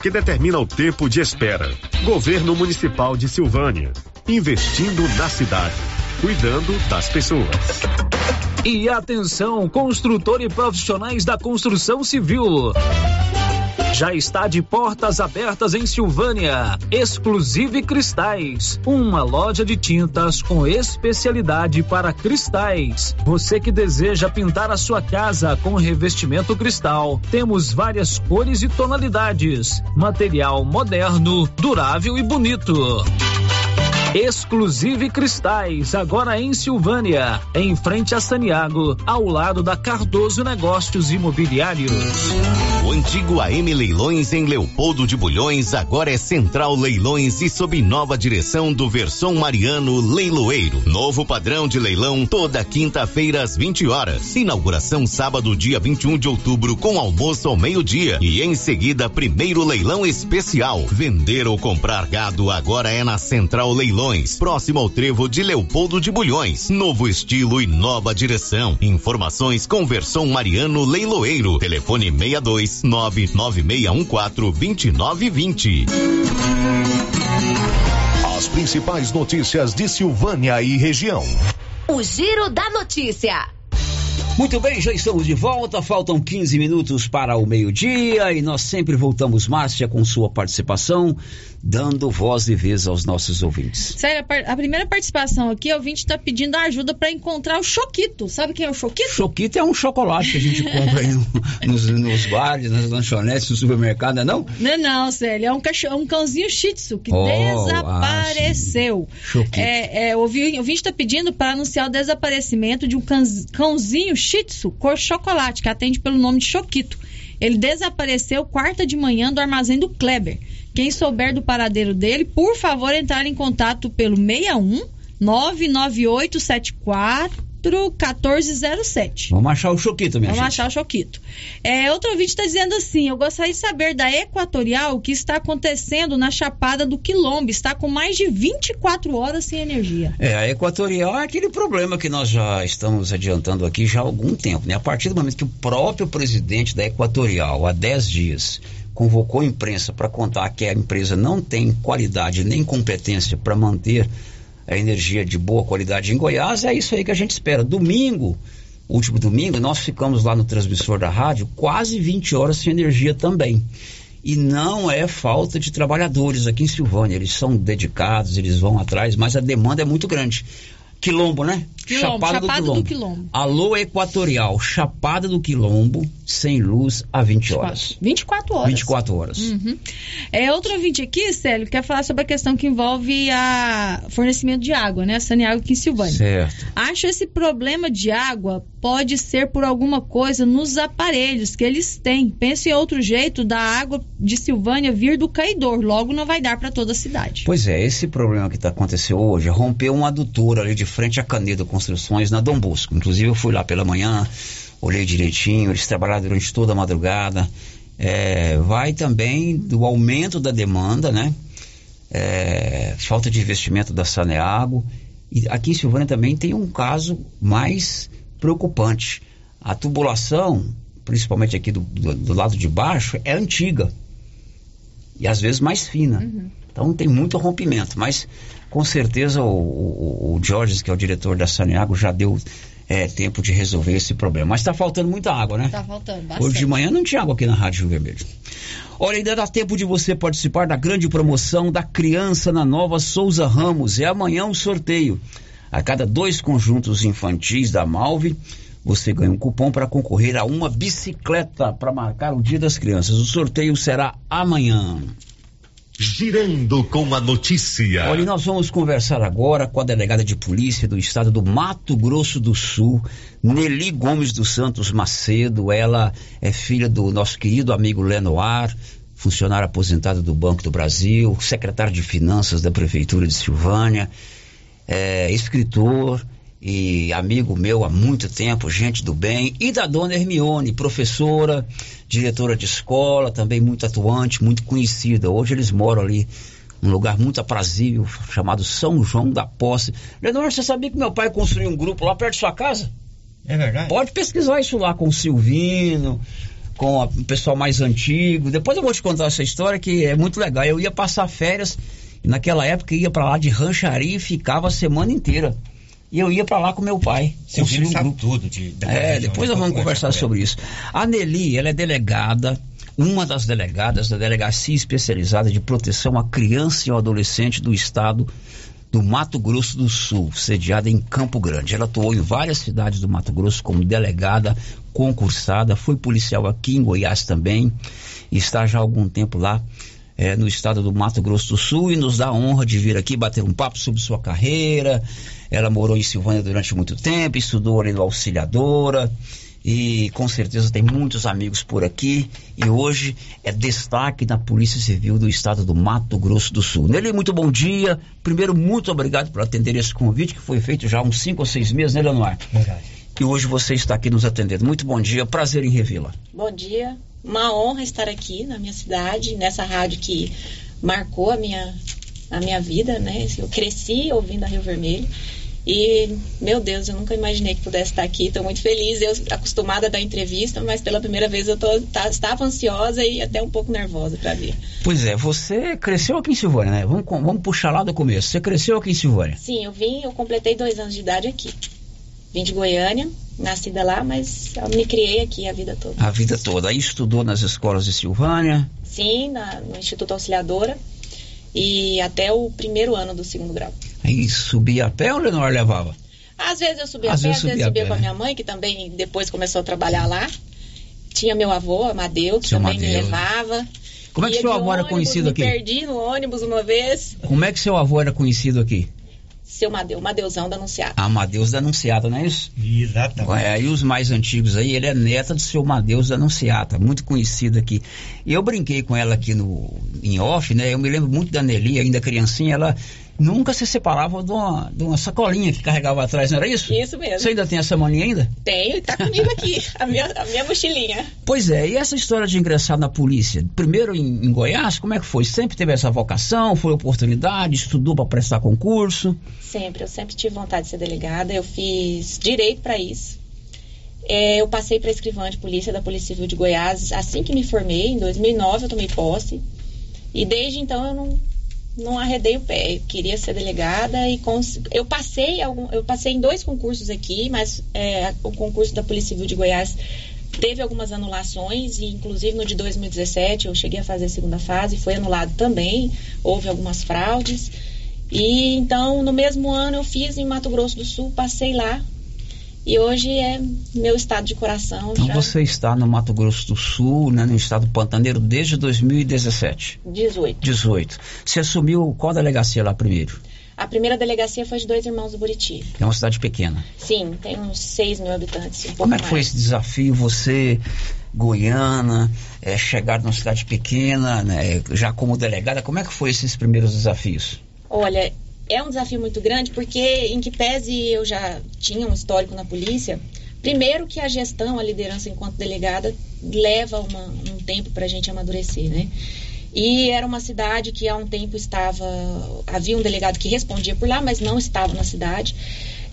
S8: que determina o tempo de espera. Governo Municipal de Silvânia, investindo na cidade, cuidando das pessoas.
S9: E atenção, construtor e profissionais da construção civil. Já está de portas abertas em Silvânia. Exclusive Cristais, uma loja de tintas com especialidade para cristais. Você que deseja pintar a sua casa com revestimento cristal, temos várias cores e tonalidades. Material moderno, durável e bonito. Exclusive Cristais, agora em Silvânia, em frente a Saniago, ao lado da Cardoso Negócios Imobiliários.
S25: O antigo AM Leilões em Leopoldo de Bulhões agora é Central Leilões e sob nova direção do Verson Mariano Leiloeiro. Novo padrão de leilão toda quinta-feira às 20 horas. Inauguração sábado, dia 21 de outubro, com almoço ao meio-dia. E em seguida, primeiro leilão especial. Vender ou comprar gado agora é na Central Leilões, próximo ao trevo de Leopoldo de Bulhões. Novo estilo e nova direção. Informações com Verson Mariano Leiloeiro. Telefone 62 99614 2920.
S8: As principais notícias de Silvânia e região.
S3: O Giro da Notícia.
S1: Muito bem, já estamos de volta. Faltam 15 minutos para o meio-dia e nós sempre voltamos, Márcia, com sua participação, dando voz e vez aos nossos ouvintes.
S18: Sério, a, a primeira participação aqui, o ouvinte está pedindo ajuda para encontrar o Choquito. Sabe quem é o Choquito?
S1: Choquito é um chocolate que a gente compra aí no- nos, nos bares, nas lanchonetes, no supermercado, não é não?
S18: Não, não, Célio, é um, cachorro, um cãozinho shih tzu que
S1: Oh,
S18: desapareceu.
S1: ah. Choquito.
S18: é, é, o ouvi- o ouvinte está pedindo para anunciar o desaparecimento de um cãozinho shih tzu cor chocolate, que atende pelo nome de Choquito. Ele desapareceu quarta de manhã do armazém do Kleber. Quem souber do paradeiro dele, por favor, entrar em contato pelo 61 99874 1407.
S1: Vamos achar o Choquito, minha
S18: Vamos
S1: gente.
S18: achar o Choquito. É, outro ouvinte está dizendo assim: eu gostaria de saber da Equatorial o que está acontecendo na Chapada do Quilombo. Está com mais de 24 horas sem energia.
S1: É, a Equatorial é aquele problema que nós já estamos adiantando aqui já há algum tempo, né? A partir do momento que o próprio presidente da Equatorial, há 10 dias, convocou a imprensa para contar que a empresa não tem qualidade nem competência para manter a energia de boa qualidade em Goiás, é isso aí que a gente espera. Domingo, último domingo, nós ficamos lá no transmissor da rádio quase 20 horas sem energia também. E não é falta de trabalhadores aqui em Silvânia, eles são dedicados, eles vão atrás, mas a demanda é muito grande. Quilombo, né?
S18: Quilombo, Chapada do Quilombo.
S1: Alô Equatorial, Chapada do Quilombo, sem luz há 20 horas.
S18: 24 horas.
S1: 24 horas.
S18: Uhum. É, outro ouvinte aqui, Célio, quer falar sobre a questão que envolve a fornecimento de água, né? A Saneágua aqui em Silvânia.
S1: Certo.
S18: Acho esse problema de água pode ser por alguma coisa nos aparelhos que eles têm. Penso em outro jeito da água de Silvânia vir do caidor. Logo não vai dar para toda a cidade.
S1: Pois é, esse problema que está acontecendo hoje, rompeu um adutor ali de frente à Canedo Construções na Dom Bosco. Inclusive eu fui lá pela manhã, olhei direitinho, eles trabalharam durante toda a madrugada. É, vai também do aumento da demanda, né? É, falta de investimento da Saneago. E aqui em Silvânia também tem um caso mais preocupante. A tubulação, principalmente aqui do, do, do lado de baixo, é antiga e às vezes mais fina. Então tem muito rompimento, mas com certeza o, o, o Jorge, que é o diretor da Saneago, já deu é, tempo de resolver esse problema. Mas está faltando muita água, né?
S18: Tá faltando bastante.
S1: Hoje de manhã não tinha água aqui na Rádio Rio Vermelho. Olha, ainda dá tempo de você participar da grande promoção da criança na Nova Souza Ramos. É amanhã o sorteio. A cada dois conjuntos infantis da Malve, você ganha um cupom para concorrer a uma bicicleta para marcar o Dia das Crianças. O sorteio será amanhã.
S8: Girando com a notícia.
S1: Olha, nós vamos conversar agora com a delegada de polícia do estado do Mato Grosso do Sul, Nelly Gomes dos Santos Macedo. Ela é filha do nosso querido amigo Lenoir, funcionário aposentado do Banco do Brasil, secretário de Finanças da Prefeitura de Silvânia, é, escritor e amigo meu há muito tempo, gente do bem, e da dona Hermione, professora, diretora de escola, também muito atuante, muito conhecida. Hoje eles moram ali num lugar muito aprazível, chamado São João da Posse. Leonor, você sabia que meu pai construiu um grupo lá perto de sua casa?
S26: É verdade?
S1: Pode pesquisar isso lá com o Silvino, com a- o pessoal mais antigo. Depois eu vou te contar essa história que é muito legal. Eu ia passar férias e naquela época ia para lá de rancharia e ficava a semana inteira. E eu ia para lá com meu pai.
S26: Seu filho
S1: um
S26: sabe
S1: grupo.
S26: tudo de,
S1: É,
S26: região,
S1: depois
S26: né?
S1: nós vamos
S26: Pode
S1: conversar
S26: com
S1: sobre isso. A Nelly, ela é delegada, uma das delegadas da Delegacia Especializada de Proteção à Criança e ao Adolescente do Estado do Mato Grosso do Sul, sediada em Campo Grande. Ela atuou em várias cidades do Mato Grosso como delegada, concursada, foi policial aqui em Goiás também, está já há algum tempo lá é, no estado do Mato Grosso do Sul e nos dá a honra de vir aqui bater um papo sobre sua carreira. Ela morou em Silvânia durante muito tempo, estudou ali no Auxiliadora e com certeza tem muitos amigos por aqui e hoje é destaque na Polícia Civil do Estado do Mato Grosso do Sul. Nelly, muito bom dia. Primeiro, muito obrigado por atender esse convite que foi feito já há uns cinco ou seis meses, né, Leonor?
S26: Verdade.
S1: E hoje você está aqui nos atendendo. Muito bom dia, prazer em revê-la.
S26: Bom dia, uma honra estar aqui na minha cidade, nessa rádio que marcou a minha, a minha vida, né? Eu cresci ouvindo a Rio Vermelho. E, meu Deus, eu nunca imaginei que pudesse estar aqui. Estou muito feliz. Eu acostumada a dar entrevista, mas pela primeira vez eu tô, tá, estava ansiosa e até um pouco nervosa para vir.
S1: Pois é, você cresceu aqui em Silvânia, né? Vamos, vamos puxar lá do começo. Você cresceu aqui em Silvânia?
S26: Sim, eu vim, eu completei dois anos de idade aqui. Vim de Goiânia, nascida lá, mas eu me criei aqui a vida toda.
S1: A vida toda. Aí estudou nas escolas de Silvânia?
S26: Sim, na, no Instituto Auxiliadora e até o primeiro ano do segundo grau.
S1: Aí subia a pé ou Leonor levava?
S26: Às vezes eu subia
S1: Às
S26: a pé,
S1: vezes
S26: às vezes
S1: subia a
S26: subia com a
S1: né?
S26: minha mãe, que também depois começou a trabalhar lá. Tinha meu avô, Amadeu, que
S1: Seu
S26: também me
S1: Amadeu.
S26: levava.
S1: Como é que
S26: Ia
S1: seu avô era
S26: ônibus,
S1: conhecido
S26: me
S1: aqui?
S26: perdi no ônibus uma vez.
S1: Como é que seu avô era conhecido aqui?
S26: Seu Madeu, Madeuzão da Anunciada.
S1: Amadeus da Anunciata, não é isso?
S26: Exatamente.
S1: É, aí os mais antigos aí, ele é neta do seu Madeus da Anunciata, muito conhecido aqui. Eu brinquei com ela aqui no, em off, né? Eu me lembro muito da Nelly, ainda criancinha, ela nunca se separava de uma, de uma sacolinha que carregava atrás, não era isso?
S26: Isso mesmo.
S1: Você ainda tem essa mania ainda?
S26: Tenho e tá comigo aqui, a minha, a minha mochilinha.
S1: Pois é, e essa história de ingressar na polícia? Primeiro em, em Goiás, como é que foi? Sempre teve essa vocação, foi oportunidade, estudou para prestar concurso?
S26: Sempre, eu sempre tive vontade de ser delegada. Eu fiz direito para isso. É, eu passei para escrivã de polícia da Polícia Civil de Goiás assim que me formei. Em 2009 eu tomei posse. E desde então eu não, não arredei o pé. Eu queria ser delegada e cons... eu passei algum, eu passei em dois concursos aqui, mas é, o concurso da Polícia Civil de Goiás teve algumas anulações e inclusive no de 2017 eu cheguei a fazer a segunda fase, foi anulado também. Houve algumas fraudes. E então, no mesmo ano, eu fiz em Mato Grosso do Sul, passei lá. E hoje é meu estado de coração.
S1: Então
S26: já
S1: você está no Mato Grosso do Sul, né, no estado pantaneiro, desde 2017.
S26: 18.
S1: 18. Você assumiu qual delegacia lá primeiro?
S26: A primeira delegacia foi de dois irmãos do Buriti.
S1: É uma cidade pequena.
S26: Sim, tem uns 6 mil habitantes. Um
S1: Como é que foi esse desafio, você, goiana, é, chegar numa cidade pequena, né, já como delegada, como é que foi esses primeiros desafios?
S26: Olha, é um desafio muito grande porque, em que pese eu já tinha um histórico na polícia, primeiro que a gestão, a liderança enquanto delegada, leva uma- um tempo para a gente amadurecer, né? E era uma cidade que há um tempo estava. Havia um delegado que respondia por lá, mas não estava na cidade.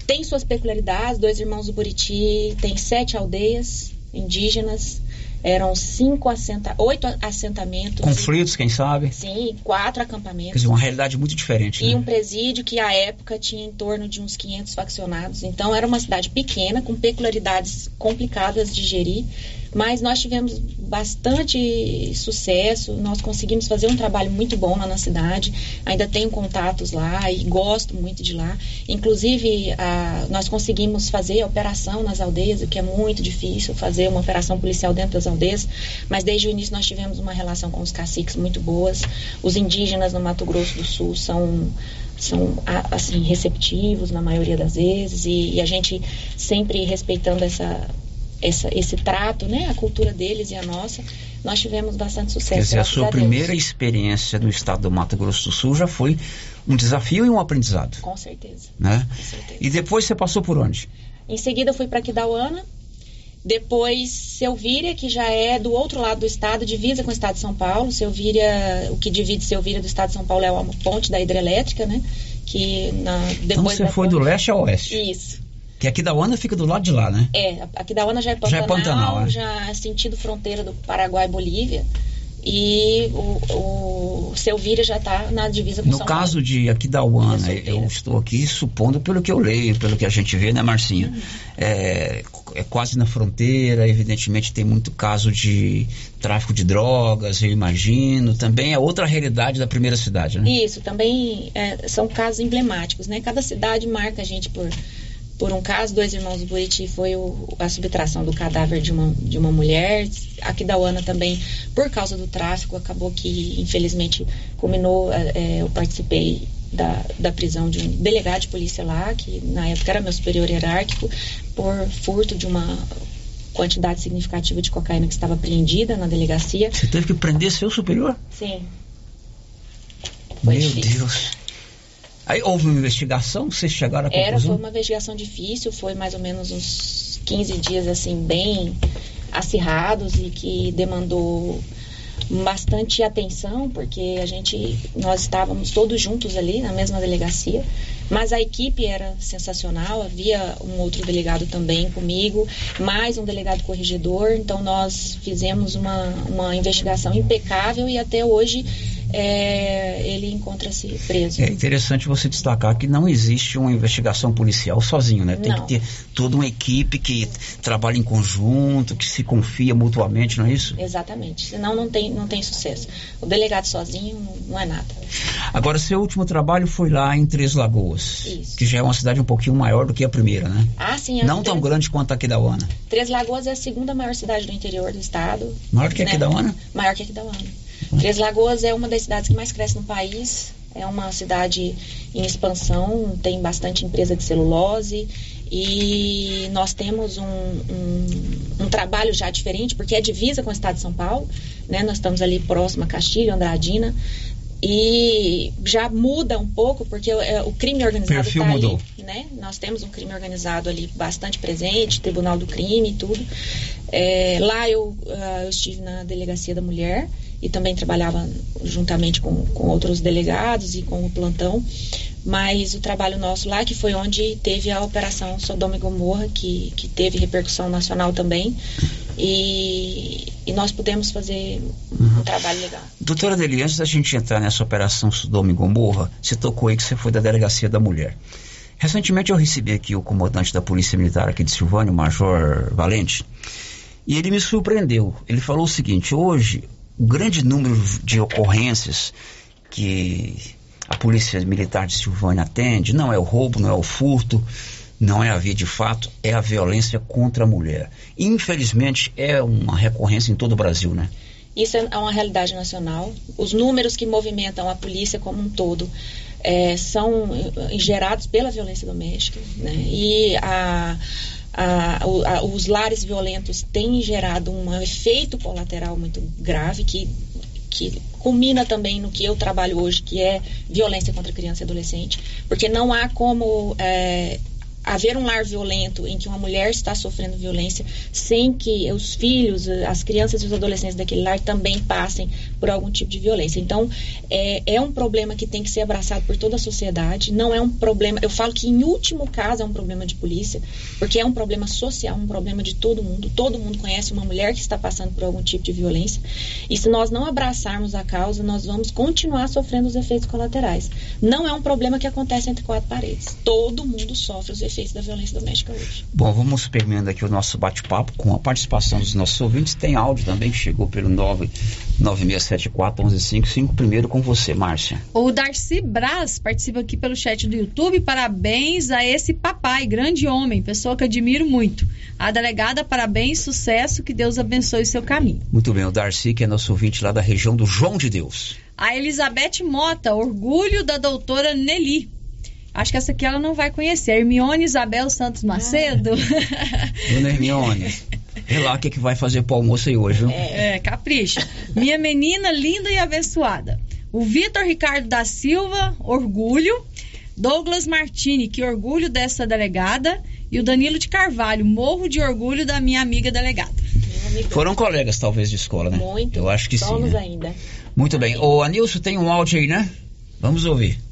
S26: Tem suas peculiaridades, dois irmãos do Buriti, tem sete aldeias indígenas, eram cinco assenta, oito assentamentos.
S1: Conflitos, quem sabe?
S26: Sim, quatro acampamentos.
S1: Quer dizer, uma realidade muito diferente,
S26: E
S1: né?
S26: um presídio que à época tinha em torno de uns 500 faccionados. Então era uma cidade pequena, com peculiaridades complicadas de gerir, mas nós tivemos bastante sucesso, nós conseguimos fazer um trabalho muito bom lá na cidade. Ainda tenho contatos lá e gosto muito de lá. Inclusive, a- nós conseguimos fazer operação nas aldeias, o que é muito difícil, fazer uma operação policial dentro das aldeias, mas desde o início nós tivemos uma relação com os caciques muito boas. Os indígenas no Mato Grosso do Sul são são assim receptivos na maioria das vezes e, e a gente sempre respeitando essa, essa esse trato, né, a cultura deles e a nossa, nós tivemos bastante sucesso.
S1: Quer dizer, a sua
S26: a
S1: primeira experiência no estado do Mato Grosso do Sul já foi um desafio e um aprendizado,
S26: Com certeza.
S1: né? E depois você passou por onde?
S26: Em seguida fui para Quidauana, depois Selvíria, que já é do outro lado do estado, divisa com o estado de São Paulo. Selvíria, o que divide Selvíria do estado de São Paulo é uma ponte da hidrelétrica, né? Que na,
S1: Então
S26: depois
S1: você
S26: da
S1: foi
S26: ponte-
S1: do leste ao oeste.
S26: Isso.
S1: Que aqui da Uana fica do lado de lá, né?
S26: É, aqui da Ana já é
S1: Já
S26: Pantanal,
S1: é Pantanal, né?
S26: já é sentido fronteira do Paraguai e Bolívia. E o, o seu Vira já está na divisa com
S1: No
S26: São
S1: caso
S26: Paulo.
S1: de Aquidauana, eu estou aqui supondo pelo que eu leio, pelo que a gente vê, né, Marcinha?
S26: Uhum.
S1: É, é quase na fronteira, evidentemente tem muito caso de tráfico de drogas, eu imagino. Também é outra realidade da primeira cidade, né?
S26: Isso, também é, são casos emblemáticos, né? Cada cidade marca a gente por, por um caso. Dois irmãos do Buriti foi o- a subtração do cadáver de uma, de uma mulher. Aqui da Uana também, por causa do tráfico, acabou que, infelizmente, culminou. é, é, eu participei da, da prisão de um delegado de polícia lá, que na época era meu superior hierárquico, por furto de uma quantidade significativa de cocaína que estava apreendida na delegacia.
S1: Você teve que prender seu superior?
S26: Sim.
S1: Meu Deus. Aí houve uma investigação, vocês chegaram à
S26: Era, foi uma investigação difícil, foi mais ou menos uns 15 dias assim bem acirrados e que demandou bastante atenção, porque a gente nós estávamos todos juntos ali na mesma delegacia, mas a equipe era sensacional, havia um outro delegado também comigo, mais um delegado corregedor, então nós fizemos uma, uma investigação impecável e até hoje é, ele encontra-se preso.
S1: É interessante você destacar que não existe uma investigação policial sozinho, né? Tem
S26: Não.
S1: que ter toda uma equipe que trabalha em conjunto, que se confia mutuamente, não é isso?
S26: Exatamente. Senão não tem, não tem sucesso. O delegado sozinho não, não é nada.
S1: Agora, seu último trabalho foi lá em Três Lagoas, que já é uma cidade um pouquinho maior do que a primeira, né?
S26: Ah, sim.
S1: Não
S26: as
S1: tão
S26: Três-
S1: grande quanto a Aquidauana.
S26: Três Lagoas é a segunda maior cidade do interior do estado.
S1: Maior que
S26: né?
S1: Aquidauana?
S26: Maior que Aquidauana. Três Lagoas é uma das cidades que mais cresce no país. É uma cidade em expansão, tem bastante empresa de celulose e nós temos um, um, um trabalho já diferente, porque é divisa com o estado de São Paulo, né? Nós estamos ali próximo a Castilho, Andradina, e já muda um pouco, porque é, o crime organizado
S1: Perfil
S26: está ali,
S1: mudou.
S26: né? Nós temos um crime organizado ali bastante presente, Tribunal do Crime e tudo. É, lá eu, ah, eu estive na Delegacia da Mulher e também trabalhava juntamente com, com outros delegados e com o plantão. Mas o trabalho nosso lá, que foi onde teve a Operação Sodoma e Gomorra, que, que teve repercussão nacional também. E, e nós pudemos fazer um trabalho legal.
S1: Doutora Adeli, antes da gente entrar nessa operação Sodoma e Gomorra, você tocou aí que você foi da Delegacia da Mulher. Recentemente eu recebi aqui o comandante da Polícia Militar aqui de Silvânia, o Major Valente, e ele me surpreendeu. Ele falou o seguinte: hoje, o grande número de ocorrências que a Polícia Militar de Silvânia atende não é o roubo, não é o furto, não é a via de fato, é a violência contra a mulher. Infelizmente, é uma recorrência em todo o Brasil, né?
S26: Isso é uma realidade nacional. Os números que movimentam a polícia como um todo eh, são eh, gerados pela violência doméstica. Né? E a, a- a- os lares violentos têm gerado um efeito colateral muito grave que, que culmina também no que eu trabalho hoje, que é violência contra criança e adolescente. Porque não há como. eh, haver um lar violento em que uma mulher está sofrendo violência sem que os filhos, as crianças e os adolescentes daquele lar também passem por algum tipo de violência. Então, é, é um problema que tem que ser abraçado por toda a sociedade. Não é um problema. Eu falo que, em último caso, é um problema de polícia, porque é um problema social, um problema de todo mundo. Todo mundo conhece uma mulher que está passando por algum tipo de violência. E se nós não abraçarmos a causa, nós vamos continuar sofrendo os efeitos colaterais. Não é um problema que acontece entre quatro paredes. Todo mundo sofre os efeitos da violência doméstica hoje.
S1: Bom, vamos terminando aqui o nosso bate-papo com a participação dos nossos ouvintes. Tem áudio também que chegou pelo 99674-1155. Primeiro com você, Márcia.
S18: O Darcy Braz participa aqui pelo chat do YouTube. Parabéns a esse papai, grande homem, pessoa que admiro muito. A delegada, parabéns, sucesso, que Deus abençoe o seu caminho.
S1: Muito bem, o Darcy, que é nosso ouvinte lá da região do João de Deus.
S18: A Elizabeth Mota, orgulho da doutora Nelly. Acho que essa aqui ela não vai conhecer. Hermione Isabel Santos Macedo.
S1: Dona Hermione, vê lá o que, que vai fazer pro almoço aí hoje, viu?
S18: É, capricha. Minha menina linda e abençoada. O Vitor Ricardo da Silva, orgulho. Douglas Martini, que orgulho dessa delegada. E o Danilo de Carvalho, morro de orgulho da minha amiga delegada.
S1: Foram colegas, talvez, de escola, né?
S26: Muito.
S1: Eu acho que sim.
S26: Somos
S1: né?
S26: ainda.
S1: Muito bem. Ô, Anilson, tem um áudio aí, né? Vamos ouvir.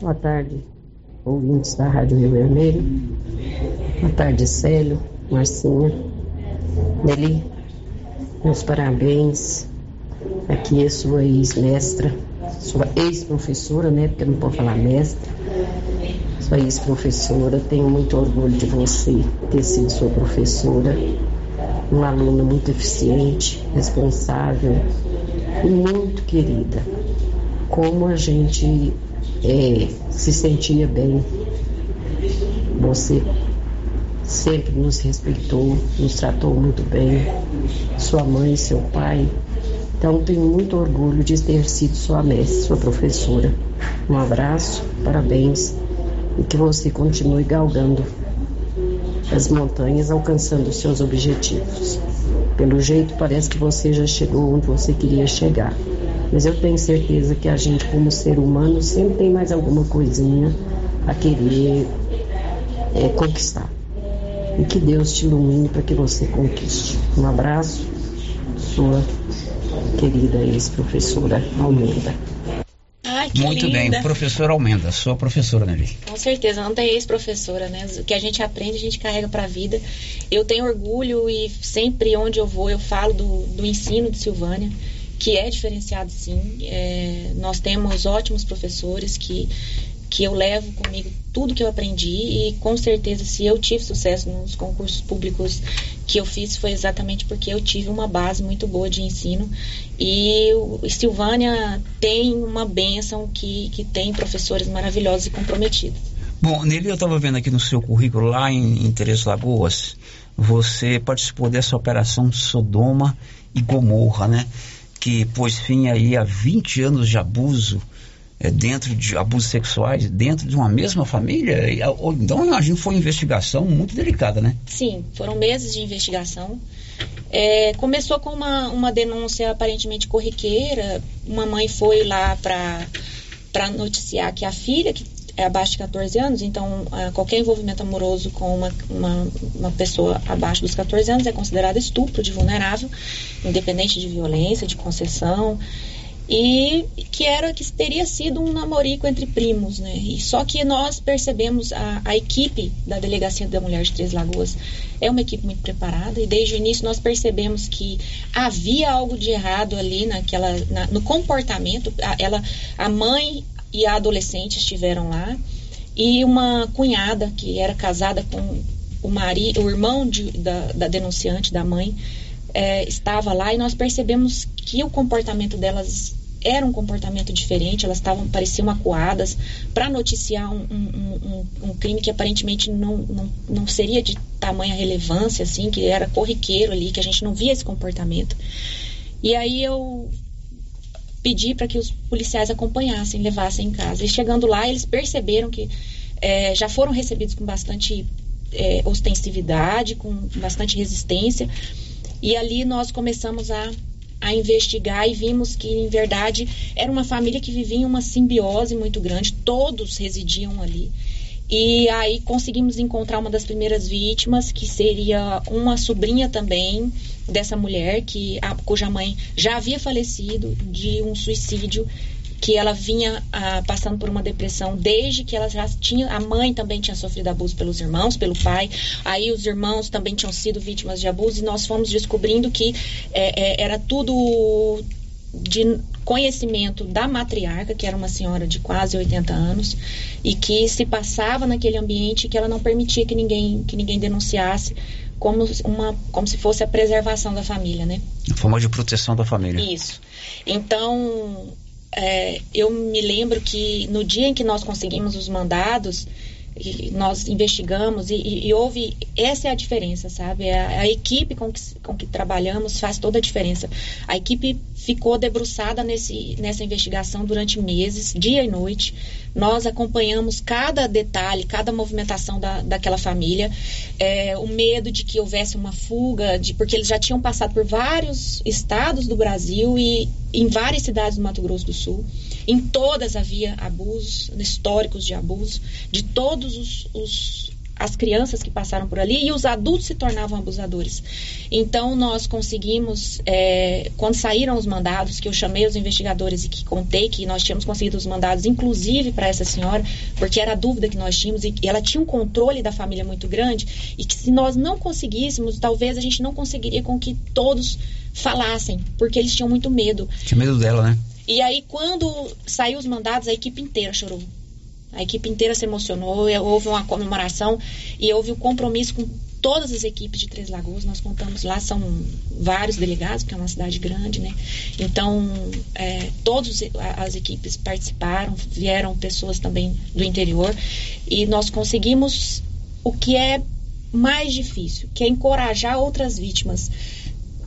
S27: Boa tarde, ouvintes da Rádio Rio Vermelho. Boa tarde, Célio, Marcinha, Nelly. meus parabéns. Aqui é sua ex-mestra, sua ex-professora, né? Porque eu não posso falar mestra. Sua ex-professora, tenho muito orgulho de você ter sido sua professora. Uma aluna muito eficiente, responsável e muito querida. Como a gente é, se sentia bem. Você sempre nos respeitou, nos tratou muito bem, sua mãe, seu pai. Então tenho muito orgulho de ter sido sua mestre, sua professora. Um abraço, parabéns e que você continue galgando as montanhas, alcançando seus objetivos. Pelo jeito, parece que você já chegou onde você queria chegar. Mas eu tenho certeza que a gente, como ser humano, sempre tem mais alguma coisinha a querer é, conquistar e que Deus te ilumine para que você conquiste. Um abraço, sua querida ex-professora Almeida.
S26: Ai,
S1: Muito
S26: linda.
S1: bem, professora Almenda, sua professora, Nelly.
S26: Com certeza, não tem ex-professora, né? O que a gente aprende, a gente carrega para a vida. Eu tenho orgulho e sempre onde eu vou eu falo do, do ensino de Silvânia, que é diferenciado sim. É, nós temos ótimos professores que, que eu levo comigo tudo que eu aprendi e com certeza se eu tive sucesso nos concursos públicos que eu fiz foi exatamente porque eu tive uma base muito boa de ensino e o Silvânia tem uma bênção que, que tem professores maravilhosos e comprometidos.
S1: Bom, Nelly, eu estava vendo aqui no seu currículo lá em, em Três Lagoas, você participou dessa operação Sodoma e Gomorra, né? Que pôs fim aí a 20 anos de abuso é, dentro de abusos sexuais dentro de uma mesma família. Então, imagino que foi uma investigação muito delicada, né?
S26: Sim, foram meses de investigação. É, começou com uma, uma denúncia aparentemente corriqueira. Uma mãe foi lá para noticiar que a filha, que é abaixo de 14 anos, então ah, qualquer envolvimento amoroso com uma, uma, uma pessoa abaixo dos 14 anos é considerado estupro de vulnerável, independente de violência, de concessão e que era que teria sido um namorico entre primos, né? E só que nós percebemos a, a equipe da delegacia da mulher de Três Lagoas é uma equipe muito preparada e desde o início nós percebemos que havia algo de errado ali naquela na- no comportamento. A, ela, a mãe e a adolescente estiveram lá. E uma cunhada que era casada com o marido, o irmão de- da, da denunciante, da mãe, é, estava lá e nós percebemos que o comportamento delas era um comportamento diferente, elas estavam pareciam acuadas. Para noticiar um, um- um- um crime que aparentemente não, não, não seria de tamanha relevância, assim, que era corriqueiro ali, que a gente não via esse comportamento. E aí eu pedi para que os policiais acompanhassem, levassem em casa. E chegando lá, eles perceberam que eh, já foram recebidos com bastante eh, ostensividade, com bastante resistência. E ali nós começamos a, a investigar e vimos que, em verdade, era uma família que vivia em uma simbiose muito grande, todos residiam ali. E aí conseguimos encontrar uma das primeiras vítimas, que seria uma sobrinha também dessa mulher, que a, cuja mãe já havia falecido de um suicídio, que ela vinha ah, passando por uma depressão desde que ela já tinha. A mãe também tinha sofrido abuso pelos irmãos, pelo pai. Aí os irmãos também tinham sido vítimas de abuso e nós fomos descobrindo que eh, eh, era tudo de conhecimento da matriarca, que era uma senhora de quase 80 anos, e que se passava naquele ambiente que ela não permitia que ninguém, que ninguém denunciasse como, uma, como se fosse a preservação da família, né?
S1: A forma de proteção da família.
S26: Isso. Então, é, eu me lembro que no dia em que nós conseguimos os mandados, nós investigamos e, e- e houve. Essa é a diferença, sabe? É A, a equipe com que, com que trabalhamos faz toda a diferença. A equipe ficou debruçada nesse, nessa investigação durante meses, dia e noite. Nós acompanhamos cada detalhe, cada movimentação da, daquela família. É, o medo de que houvesse uma fuga, de, porque eles já tinham passado por vários estados do Brasil e em várias cidades do Mato Grosso do Sul. Em todas havia abusos, históricos de abuso, de todos os, os- as crianças que passaram por ali e os adultos se tornavam abusadores. Então nós conseguimos, é, quando saíram os mandados, que eu chamei os investigadores e que contei que nós tínhamos conseguido os mandados, inclusive para essa senhora, porque era a dúvida que nós tínhamos e, ela tinha um controle da família muito grande e que se nós não conseguíssemos, talvez a gente não conseguiria com que todos falassem, porque eles tinham muito medo.
S1: Tinha medo dela, né?
S26: E aí, quando saiu os mandados, a equipe inteira chorou. A equipe inteira se emocionou, houve uma comemoração e houve o um compromisso com todas as equipes de Três Lagoas. Nós contamos lá, são vários delegados, porque é uma cidade grande, né? Então, é, todas as equipes participaram, vieram pessoas também do interior e nós conseguimos o que é mais difícil, que é encorajar outras vítimas.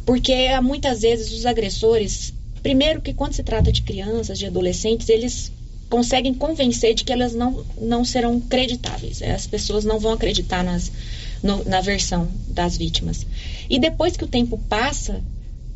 S26: Porque muitas vezes os agressores, primeiro que quando se trata de crianças, de adolescentes, eles conseguem convencer de que elas não, não serão creditáveis. As pessoas não vão acreditar nas, no, na versão das vítimas. E depois que o tempo passa,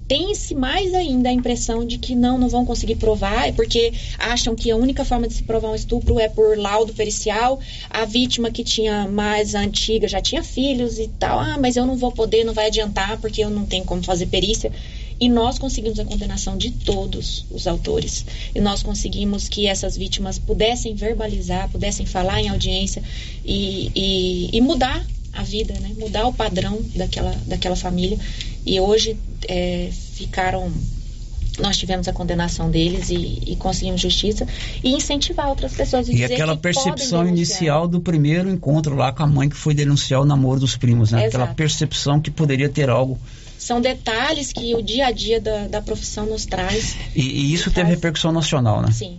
S26: tem-se mais ainda a impressão de que não, não vão conseguir provar, porque acham que a única forma de se provar um estupro é por laudo pericial. A vítima que tinha mais antiga já tinha filhos e tal. Ah, mas eu não vou poder, não vai adiantar, porque eu não tenho como fazer perícia. E nós conseguimos a condenação de todos os autores. E nós conseguimos que essas vítimas pudessem verbalizar, pudessem falar em audiência e, e, e mudar a vida, né? mudar o padrão daquela, daquela família. E hoje é, ficaram. Nós tivemos a condenação deles e, e, conseguimos justiça e incentivar outras pessoas.
S1: E, e aquela percepção inicial do primeiro encontro lá com a mãe que foi denunciar o namoro dos primos, né? Aquela percepção que poderia ter algo
S26: são detalhes que o dia a dia da, da profissão nos traz.
S1: E, e isso teve repercussão nacional, né?
S26: Sim.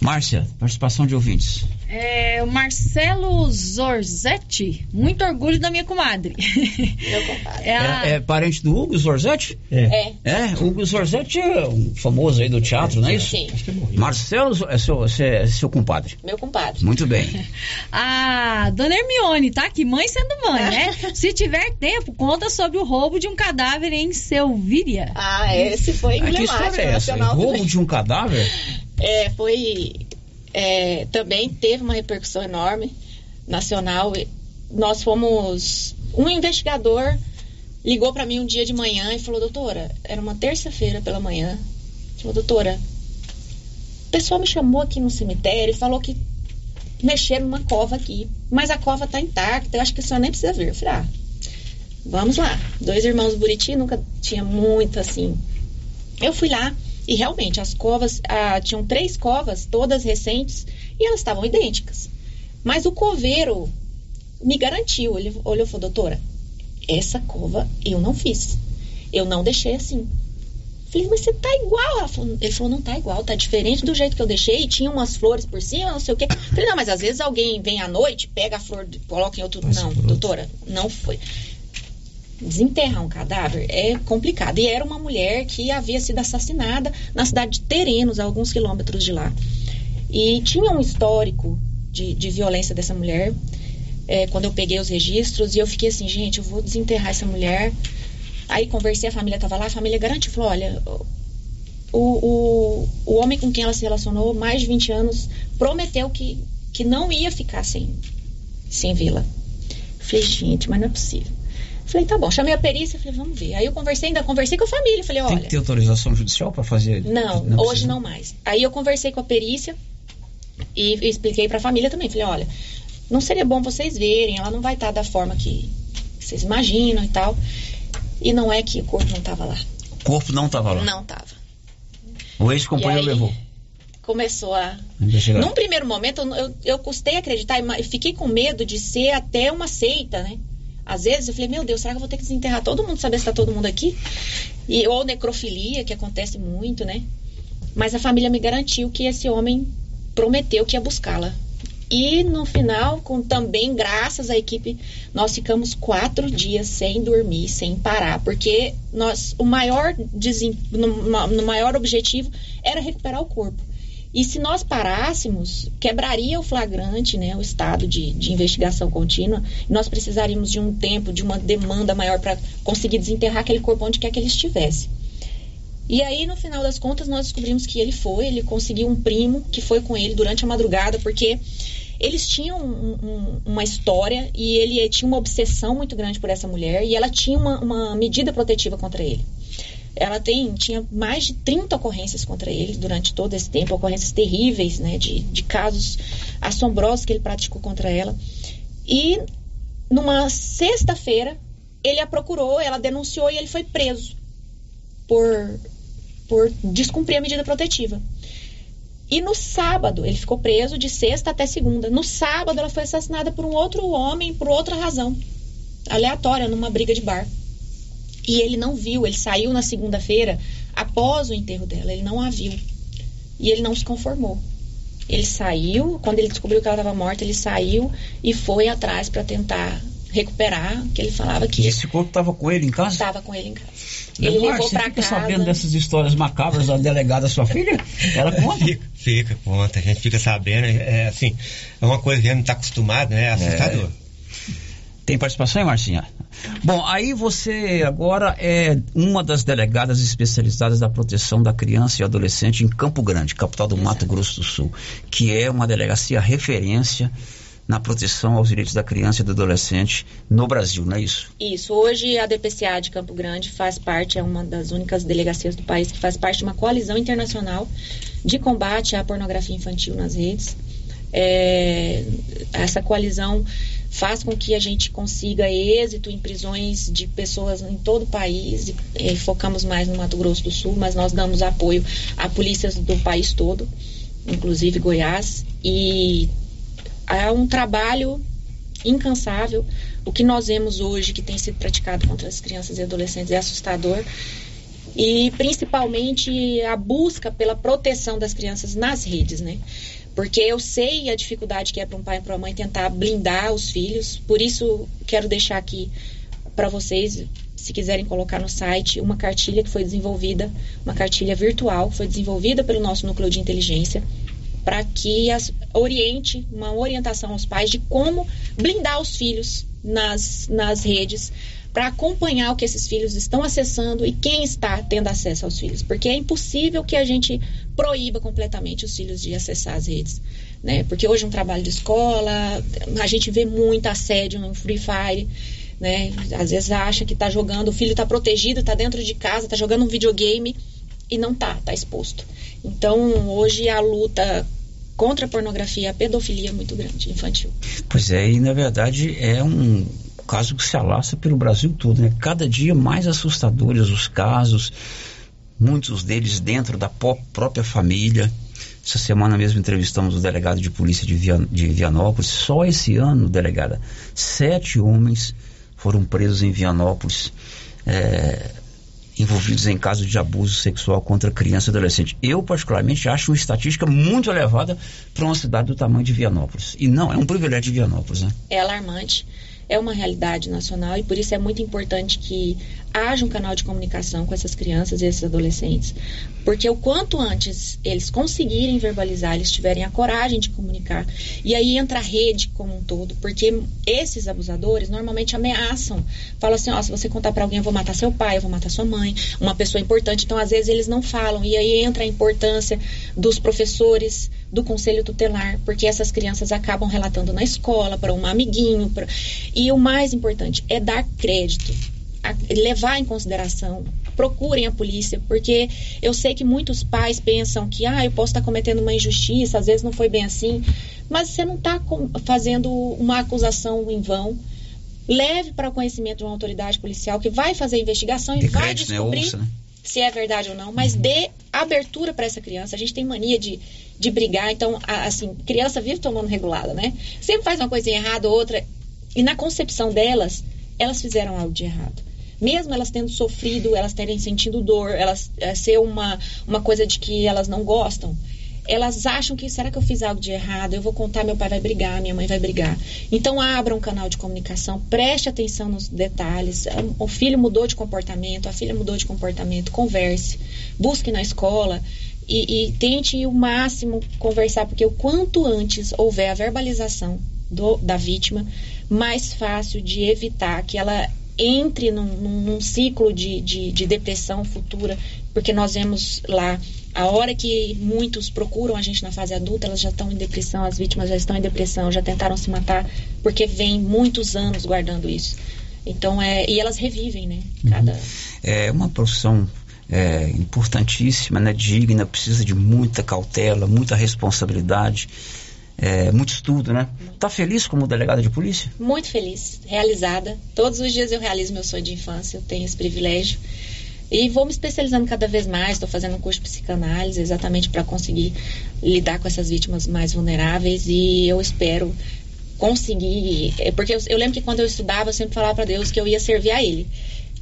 S1: Márcia, participação de ouvintes.
S18: É, o Marcelo Zorzetti, muito orgulho da minha comadre.
S26: Meu compadre.
S1: É, a... é, é, parente do Hugo Zorzetti?
S26: É.
S1: É, Hugo Zorzetti é um famoso aí do teatro, não é isso?
S26: Sim.
S1: Marcelo é seu, é seu compadre.
S26: Meu compadre.
S1: Muito bem.
S18: a dona Hermione, tá aqui, mãe sendo mãe, né? Se tiver tempo, conta sobre o roubo de um cadáver em Selvíria.
S26: Ah, esse foi emblemático.
S1: Ah, que história é essa? Roubo também. de um cadáver?
S26: É, foi. É, também teve uma repercussão enorme nacional. Nós fomos. Um investigador ligou para mim um dia de manhã e falou: Doutora, era uma terça-feira pela manhã. Falou: Doutora, o pessoal me chamou aqui no cemitério e falou que mexeram numa cova aqui, mas a cova tá intacta. Eu acho que a senhora nem precisa ver. Eu falei: Ah, vamos lá. Dois irmãos Buriti nunca tinha muito assim. Eu fui lá e realmente, as covas, ah, tinham três covas, todas recentes, e elas estavam idênticas. Mas o coveiro me garantiu, ele olhou e falou, doutora, essa cova eu não fiz. Eu não deixei assim. Falei, mas você tá igual. Falou, ele falou, não tá igual, tá diferente do jeito que eu deixei. E tinha umas flores por cima, não sei o quê. Falei, não, mas às vezes alguém vem à noite, pega a flor, coloca em outro. não, doutora, não foi desenterrar um cadáver é complicado. E era uma mulher que havia sido assassinada na cidade de Terenos, a alguns quilômetros de lá. E tinha um histórico de, de violência dessa mulher. É, quando eu peguei os registros e eu fiquei assim, gente, eu vou desenterrar essa mulher. Aí conversei, a família estava lá, a família garantiu, falou, olha, o, o, o homem com quem ela se relacionou, mais de 20 anos, prometeu que, que não ia ficar sem, sem vê-la. Falei, gente, mas não é possível. Falei, tá bom, chamei a perícia, falei, vamos ver. Aí eu conversei, ainda conversei com a família, falei, olha.
S1: Tem que ter autorização judicial para fazer?
S26: Não, não hoje precisa. não mais. Aí eu conversei com a perícia e expliquei para a família também, falei, olha, não seria bom vocês verem, ela não vai estar da forma que vocês imaginam e tal. E não é que o corpo não estava lá.
S1: O corpo não estava lá?
S26: Não estava.
S1: O ex-companheiro levou?
S26: Começou a. Investigar. Num primeiro momento, eu, eu, eu custei acreditar, eu fiquei com medo de ser até uma seita, né? Às vezes eu falei, meu Deus, será que eu vou ter que desenterrar todo mundo, saber se está todo mundo aqui? E, ou necrofilia, que acontece muito, né? Mas a família me garantiu que esse homem prometeu que ia buscá-la. E no final, com também graças à equipe, nós ficamos quatro dias sem dormir, sem parar, porque nós o maior no, no maior objetivo era recuperar o corpo. E se nós parássemos, quebraria o flagrante, né, o estado de, de investigação contínua, nós precisaríamos de um tempo, de uma demanda maior para conseguir desenterrar aquele corpo onde quer que ele estivesse. E aí, no final das contas, nós descobrimos que ele foi, ele conseguiu um primo que foi com ele durante a madrugada, porque eles tinham um, um, uma história e ele tinha uma obsessão muito grande por essa mulher e ela tinha uma, uma medida protetiva contra ele ela tem, tinha mais de 30 ocorrências contra ele durante todo esse tempo, ocorrências terríveis, né, de, de casos assombrosos que ele praticou contra ela. E numa sexta-feira, ele a procurou, ela denunciou e ele foi preso por, por descumprir a medida protetiva. E no sábado, ele ficou preso de sexta até segunda. No sábado, ela foi assassinada por um outro homem, por outra razão, aleatória, numa briga de bar. E ele não viu, ele saiu na segunda-feira, após o enterro dela, ele não a viu. E ele não se conformou. Ele saiu, quando ele descobriu que ela estava morta, ele saiu e foi atrás para tentar recuperar, que ele falava que...
S1: E esse corpo estava com ele em casa?
S26: Estava com ele em casa. Ele
S1: Eduardo,
S26: levou
S1: você fica
S26: casa...
S1: sabendo dessas histórias macabras da delegada sua filha? Ela conta?
S28: Fica, fica, conta. A gente fica sabendo. É assim, é uma coisa que a gente não está acostumado, né? É assustador.
S1: Tem participação aí, Marcinha? Bom, aí você agora é uma das delegadas especializadas da proteção da criança e adolescente em Campo Grande, capital do Mato Grosso do Sul, que é uma delegacia referência na proteção aos direitos da criança e do adolescente no Brasil, não é isso?
S26: Isso. Hoje a DPCA de Campo Grande faz parte, é uma das únicas delegacias do país que faz parte de uma coalizão internacional de combate à pornografia infantil nas redes. É, essa coalizão faz com que a gente consiga êxito em prisões de pessoas em todo o país. E, e focamos mais no Mato Grosso do Sul, mas nós damos apoio a polícias do país todo, inclusive Goiás. E é um trabalho incansável. O que nós vemos hoje que tem sido praticado contra as crianças e adolescentes é assustador. E principalmente a busca pela proteção das crianças nas redes, né? Porque eu sei a dificuldade que é para um pai e para uma mãe tentar blindar os filhos. Por isso, quero deixar aqui para vocês, se quiserem colocar no site, uma cartilha que foi desenvolvida, uma cartilha virtual, foi desenvolvida pelo nosso núcleo de inteligência para que as, oriente uma orientação aos pais de como blindar os filhos nas, nas redes para acompanhar o que esses filhos estão acessando e quem está tendo acesso aos filhos, porque é impossível que a gente proíba completamente os filhos de acessar as redes, né? Porque hoje é um trabalho de escola, a gente vê muito assédio no Free Fire, né? Às vezes acha que está jogando, o filho está protegido, está dentro de casa, está jogando um videogame e não tá, tá exposto. Então, hoje a luta contra a pornografia a pedofilia é muito grande, infantil.
S1: Pois é, e na verdade é um caso que se alastra pelo Brasil todo, né? Cada dia mais assustadores os casos, muitos deles dentro da própria família. Essa semana mesmo entrevistamos o delegado de polícia de, Vian de Vianópolis. Só esse ano, delegada, sete homens foram presos em Vianópolis. É, envolvidos em casos de abuso sexual contra criança e adolescente. Eu, particularmente, acho uma estatística muito elevada para uma cidade do tamanho de Vianópolis. E não, é um privilégio de Vianópolis, né?
S26: É alarmante, é uma realidade nacional e por isso é muito importante que haja um canal de comunicação com essas crianças e esses adolescentes. Porque o quanto antes eles conseguirem verbalizar, eles tiverem a coragem de comunicar, e aí entra a rede como um todo, porque esses abusadores normalmente ameaçam, falam assim: ó, se você contar para alguém, eu vou matar seu pai, eu vou matar sua mãe, uma pessoa importante. Então, às vezes, eles não falam, e aí entra a importância dos professores, do conselho tutelar, porque essas crianças acabam relatando na escola, para um amiguinho. Pra... E o mais importante é dar crédito levar em consideração, procurem a polícia, porque eu sei que muitos pais pensam que, ah, eu posso estar cometendo uma injustiça, às vezes não foi bem assim, mas você não está fazendo uma acusação em vão. Leve para o conhecimento de uma autoridade policial que vai fazer a investigação e vai né? descobrir né? Ouça, né? Se é verdade ou não, mas uhum. dê abertura para essa criança. A gente tem mania de, de brigar, então, assim, criança vive tomando regulada, né? Sempre faz uma coisinha errada, outra, e na concepção delas, elas fizeram algo de errado mesmo elas tendo sofrido, elas terem sentido dor, elas é, ser uma, uma coisa de que elas não gostam, elas acham que será que eu fiz algo de errado? Eu vou contar, meu pai vai brigar, minha mãe vai brigar. Então abra um canal de comunicação, preste atenção nos detalhes. O filho mudou de comportamento, a filha mudou de comportamento, converse, busque na escola e, e tente o máximo conversar, porque o quanto antes houver a verbalização do, da vítima, mais fácil de evitar que ela entre num, num ciclo de, de, de, depressão futura, porque nós vemos lá a hora que muitos procuram a gente na fase adulta, elas já estão em depressão, as vítimas já estão em depressão, já tentaram se matar, porque vem muitos anos guardando isso. Então é e elas revivem, né? Cada uhum.
S1: é uma profissão é, importantíssima, né? Digna, precisa de muita cautela, muita responsabilidade. é, muito estudo, né? Tá feliz como delegada de polícia?
S26: Muito feliz, realizada. Todos os dias eu realizo meu sonho de infância, eu tenho esse privilégio. E vou me especializando cada vez mais, estou fazendo um curso de psicanálise exatamente para conseguir lidar com essas vítimas mais vulneráveis e eu espero conseguir, é, porque eu, eu lembro que quando eu estudava eu sempre falava para Deus que eu ia servir a Ele.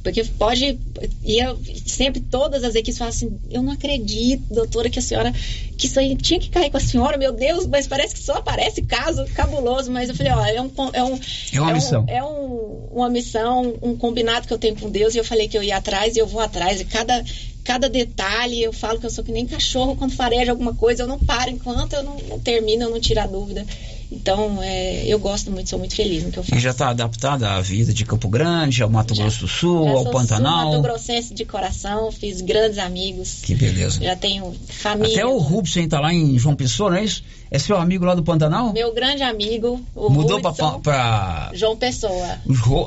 S26: Porque pode. E eu sempre todas as equipes falam assim: eu não acredito, doutora, que a senhora. Que isso aí tinha que cair com a senhora, meu Deus, mas parece que só aparece caso cabuloso. Mas eu falei: ó, é, um, é, um,
S1: é uma
S26: é
S1: missão.
S26: Um, é um, uma missão, um combinado que eu tenho com Deus. E eu falei que eu ia atrás e eu vou atrás. E cada, cada detalhe, eu falo que eu sou que nem cachorro quando fareja alguma coisa, eu não paro enquanto eu não, não termino, eu não tiro a dúvida. Então, é, eu gosto muito, sou muito feliz no que eu faço.
S1: E já está adaptada à vida de Campo Grande, ao Mato Grosso do Sul,
S26: Já
S1: ao
S26: sou
S1: Pantanal?
S26: Mato Grossense de coração, fiz grandes amigos.
S1: Que beleza.
S26: Já tenho família.
S1: Até o Rubsen tá lá em João Pessoa, não é isso? É seu amigo lá do Pantanal?
S26: Meu grande amigo, o
S1: Mudou pra-
S26: João Pessoa.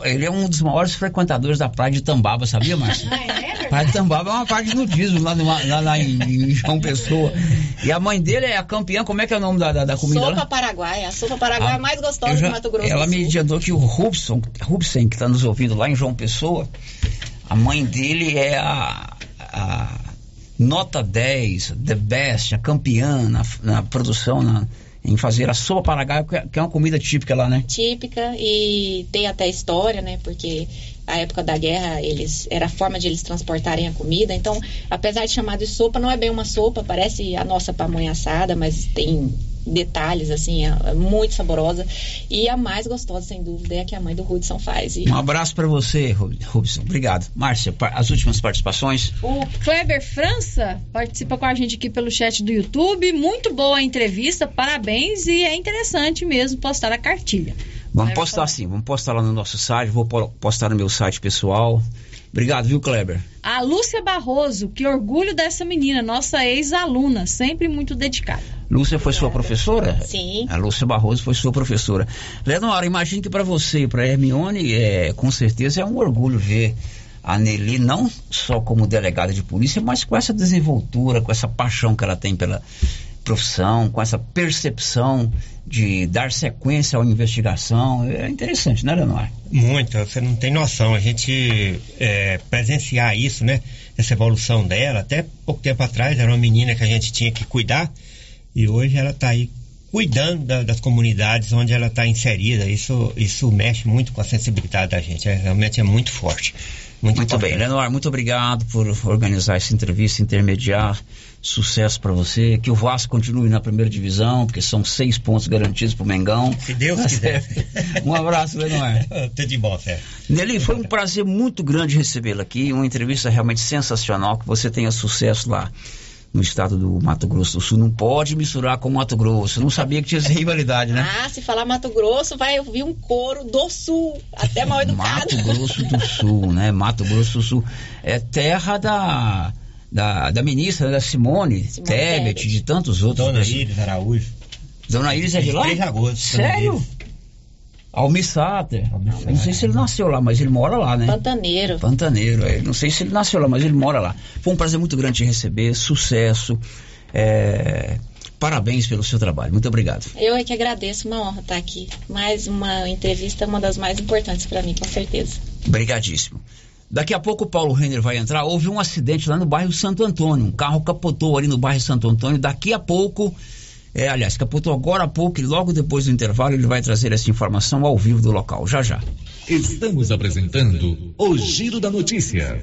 S1: Ele é um dos maiores frequentadores da praia de Tambaba, sabia, Márcio? praia de Tambaba é uma praia de nudismo lá, lá- lá em, em João Pessoa. E a mãe dele é a campeã, como é que é o nome da, da, da comida
S26: Sopa
S1: lá?
S26: Paraguai. A sopa Paraguai
S1: Ah,
S26: mais gostosa
S1: já-
S26: do Mato Grosso
S1: Ela me adiantou que o Rubson, Rubsen, que está nos ouvindo lá em João Pessoa, a mãe dele é a, a nota 10, the best, a campeã na, na produção, na- em fazer a sopa paraguaia, que é- que é uma comida típica lá, né?
S26: típica e tem até história, né? Porque a época da guerra eles era a forma de eles transportarem a comida. Então, apesar de chamar de sopa, não é bem uma sopa, parece a nossa pamonha assada, mas tem detalhes assim, é, é muito saborosa e a mais gostosa sem dúvida é a que a mãe do Hudson faz. E
S1: Um abraço para você, Rubson. Obrigado. Márcia, as últimas participações.
S18: O Kleber França participa com a gente aqui pelo chat do YouTube. Muito boa a entrevista, parabéns e é interessante mesmo postar a cartilha.
S1: Vamos postar sim, vamos postar lá no nosso site, vou po- postar no meu site pessoal. Obrigado, viu, Kleber?
S18: A Lúcia Barroso, que orgulho dessa menina, nossa ex-aluna, sempre muito dedicada.
S1: Lúcia foi sua professora?
S26: Sim.
S1: A Lúcia Barroso foi sua professora. Leonora, imagino que para você e para Hermione, é, com certeza é um orgulho ver a Nelly não só como delegada de polícia, mas com essa desenvoltura, com essa paixão que ela tem pela profissão, com essa percepção de dar sequência à investigação. É interessante, né, Leonora?
S28: Muito, você não tem noção. A gente é, presenciar isso, né? Essa evolução dela. Até pouco tempo atrás era uma menina que a gente tinha que cuidar e hoje ela está aí cuidando da- das comunidades onde ela está inserida. Isso, isso mexe muito com a sensibilidade da gente. É, realmente é muito forte. Muito,
S1: Muito bem. Leonor, muito obrigado por organizar essa entrevista, intermediar. Sucesso para você. Que o Vasco continue na primeira divisão, porque são seis pontos garantidos pro Mengão.
S28: Se Deus quiser.
S1: um abraço, Leonor.
S28: Tudo de bom, Sérgio.
S1: Nelly, foi um prazer muito grande recebê-la aqui. Uma entrevista realmente sensacional. Que você tenha sucesso lá no estado do Mato Grosso do Sul. Não pode misturar com o Mato Grosso. Não sabia que tinha essa rivalidade, né?
S26: Ah, se falar Mato Grosso, vai ouvir um coro do sul, até mal educado.
S1: Mato Grosso do Sul, né? Mato Grosso do Sul. É terra da, da, da ministra, da Simone, Tebet,
S28: Tebet.
S1: de tantos outros.
S28: Dona. Iris Araújo.
S1: Dona Iris é de lá?
S28: Três de agosto, Dona
S1: Sério? Almir Sater. Eu não sei se ele nasceu lá, mas ele mora lá, né?
S26: Pantaneiro.
S1: Pantaneiro, é. Não sei se ele nasceu lá, mas ele mora lá. Foi um prazer muito grande te receber, sucesso. é, Parabéns pelo seu trabalho. Muito obrigado.
S26: Eu é que agradeço, uma honra estar aqui. Mais uma entrevista, uma das mais importantes para mim, com certeza.
S1: Obrigadíssimo. Daqui a pouco o Paulo Renner vai entrar. Houve um acidente lá no bairro Santo Antônio. Um carro capotou ali no bairro Santo Antônio. Daqui a pouco, é, aliás, capotou agora há pouco e logo depois do intervalo ele vai trazer essa informação ao vivo do local. Já já.
S11: Estamos apresentando o Giro da Notícia.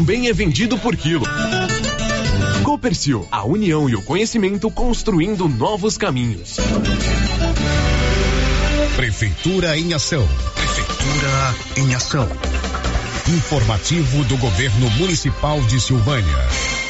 S29: é vendido por quilo. Copercil, a união e o conhecimento construindo novos caminhos.
S8: Prefeitura em ação. Prefeitura em ação. Informativo do Governo Municipal de Silvânia.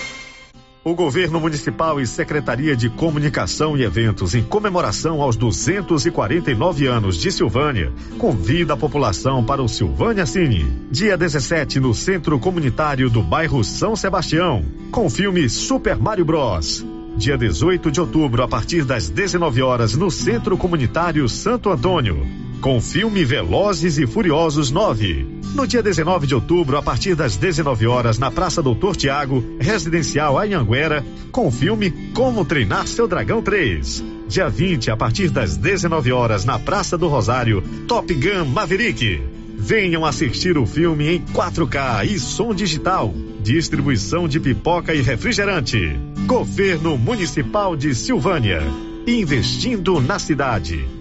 S8: O governo municipal e Secretaria de Comunicação e Eventos, em comemoração aos 249 anos de Silvânia, convida a população para o Silvânia Cine. Dia 17 no Centro Comunitário do bairro São Sebastião, com o filme Super Mario Bros. Dia 18 de outubro, a partir das 19 horas, no Centro Comunitário Santo Antônio, com o filme Velozes e Furiosos 9. No dia 19 de outubro, a partir das 19 horas, na Praça Doutor Tiago, Residencial Anhanguera, com o filme Como Treinar Seu Dragão 3. Dia 20, a partir das 19 horas, na Praça do Rosário, Top Gun Maverick. Venham assistir o filme em 4K e som digital. Distribuição de pipoca e refrigerante. Governo Municipal de Silvânia. Investindo na cidade.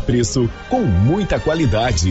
S30: preço com muita qualidade.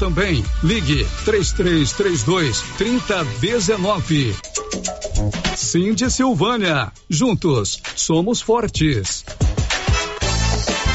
S5: também. Ligue 3332 3019. Cindy Silvânia. Juntos somos fortes.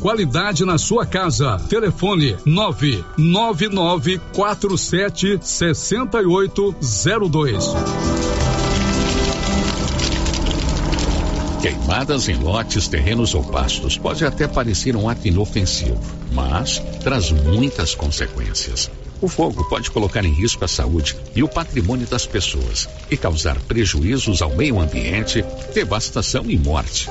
S5: qualidade na sua casa. Telefone 99947 6802.
S31: Queimadas em lotes, terrenos ou pastos pode até parecer um ato inofensivo, mas traz muitas consequências. O fogo pode colocar em risco a saúde e o patrimônio das pessoas e causar prejuízos ao meio ambiente, devastação e morte.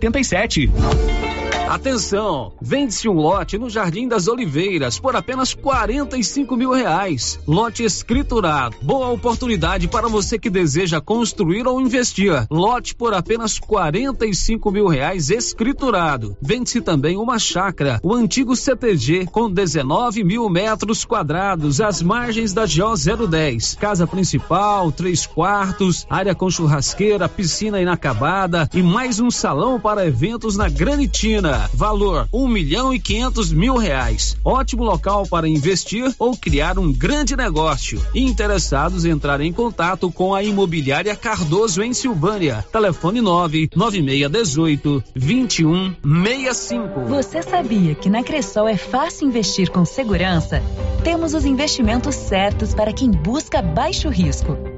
S32: 5787.
S9: Atenção! Vende-se um lote no Jardim das Oliveiras por apenas 45 mil reais. Lote escriturado. Boa oportunidade para você que deseja construir ou investir. Lote por apenas 45 mil reais escriturado. Vende-se também uma chácara, o antigo CTG, com 19 mil metros quadrados, às margens da GO 010. Casa principal, três quartos, área com churrasqueira, piscina inacabada e mais um salão para eventos na Granitina. Valor um milhão e quinhentos mil reais. Ótimo local para investir ou criar um grande negócio. Interessados entrar em contato com a imobiliária Cardoso em Silvânia. Telefone nove nove meia dezoito vinte um meia cinco.
S33: Você sabia que na Cressol é fácil investir com segurança? Temos os investimentos certos para quem busca baixo risco.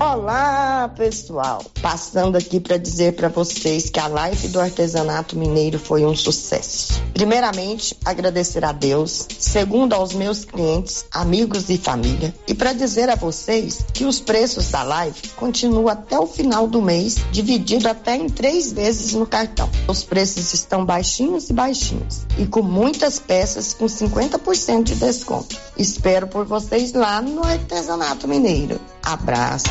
S34: Olá, pessoal! Passando aqui para dizer para vocês que a live do artesanato mineiro foi um sucesso. Primeiramente, agradecer a Deus, segundo aos meus clientes, amigos e família, e para dizer a vocês que os preços da live continuam até o final do mês, dividido até em três vezes no cartão. Os preços estão baixinhos e baixinhos, e com muitas peças com 50% de desconto. Espero por vocês lá no artesanato mineiro. Abraço!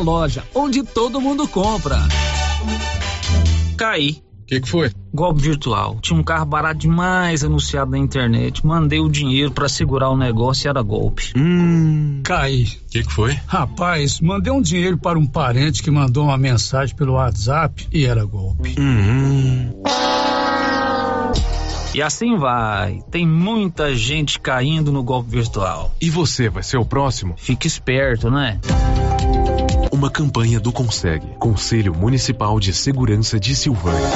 S9: loja onde todo mundo compra. Caí.
S35: O que, que foi?
S9: Golpe virtual. Tinha um carro barato demais anunciado na internet. Mandei o dinheiro para segurar o negócio e era golpe.
S35: Hum.
S36: Cai.
S35: O que, que foi?
S36: Rapaz, mandei um dinheiro para um parente que mandou uma mensagem pelo WhatsApp e era golpe.
S35: Hum.
S9: E assim vai. Tem muita gente caindo no golpe virtual.
S35: E você vai ser o próximo?
S9: Fique esperto, né?
S35: Uma campanha do Conseg, Conselho Municipal de Segurança de Silvânia.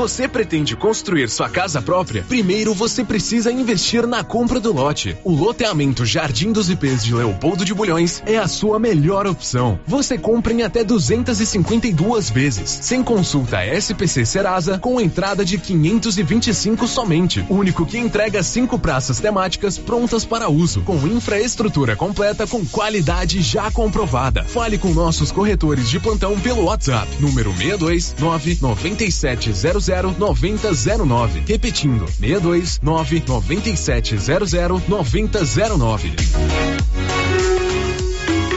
S29: Você pretende construir sua casa própria? Primeiro você precisa investir na compra do lote. O loteamento Jardim dos IPs de Leopoldo de Bulhões é a sua melhor opção. Você compra em até 252 vezes, sem consulta SPC Serasa, com entrada de 525 somente. Único que entrega cinco praças temáticas prontas para uso, com infraestrutura completa com qualidade já comprovada. Fale com nossos corretores de plantão pelo WhatsApp, número 629 9700 9009. Repetindo, 629 9700 9009.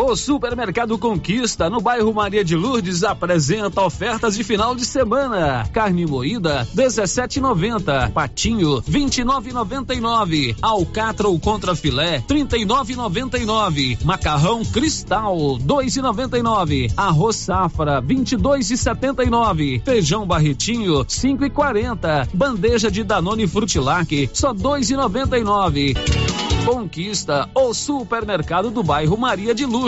S9: O Supermercado Conquista, no bairro Maria de Lourdes, apresenta ofertas de final de semana. Carne moída, 17,90. Patinho, 29,99. Alcatra ou contra filé, 39,99. Macarrão Cristal, 2,99. Arroz Safra, 22,79. Feijão Barretinho, 5,40. Bandeja de Danone Frutilac, só 2,99. Conquista, o supermercado do bairro Maria de Lourdes.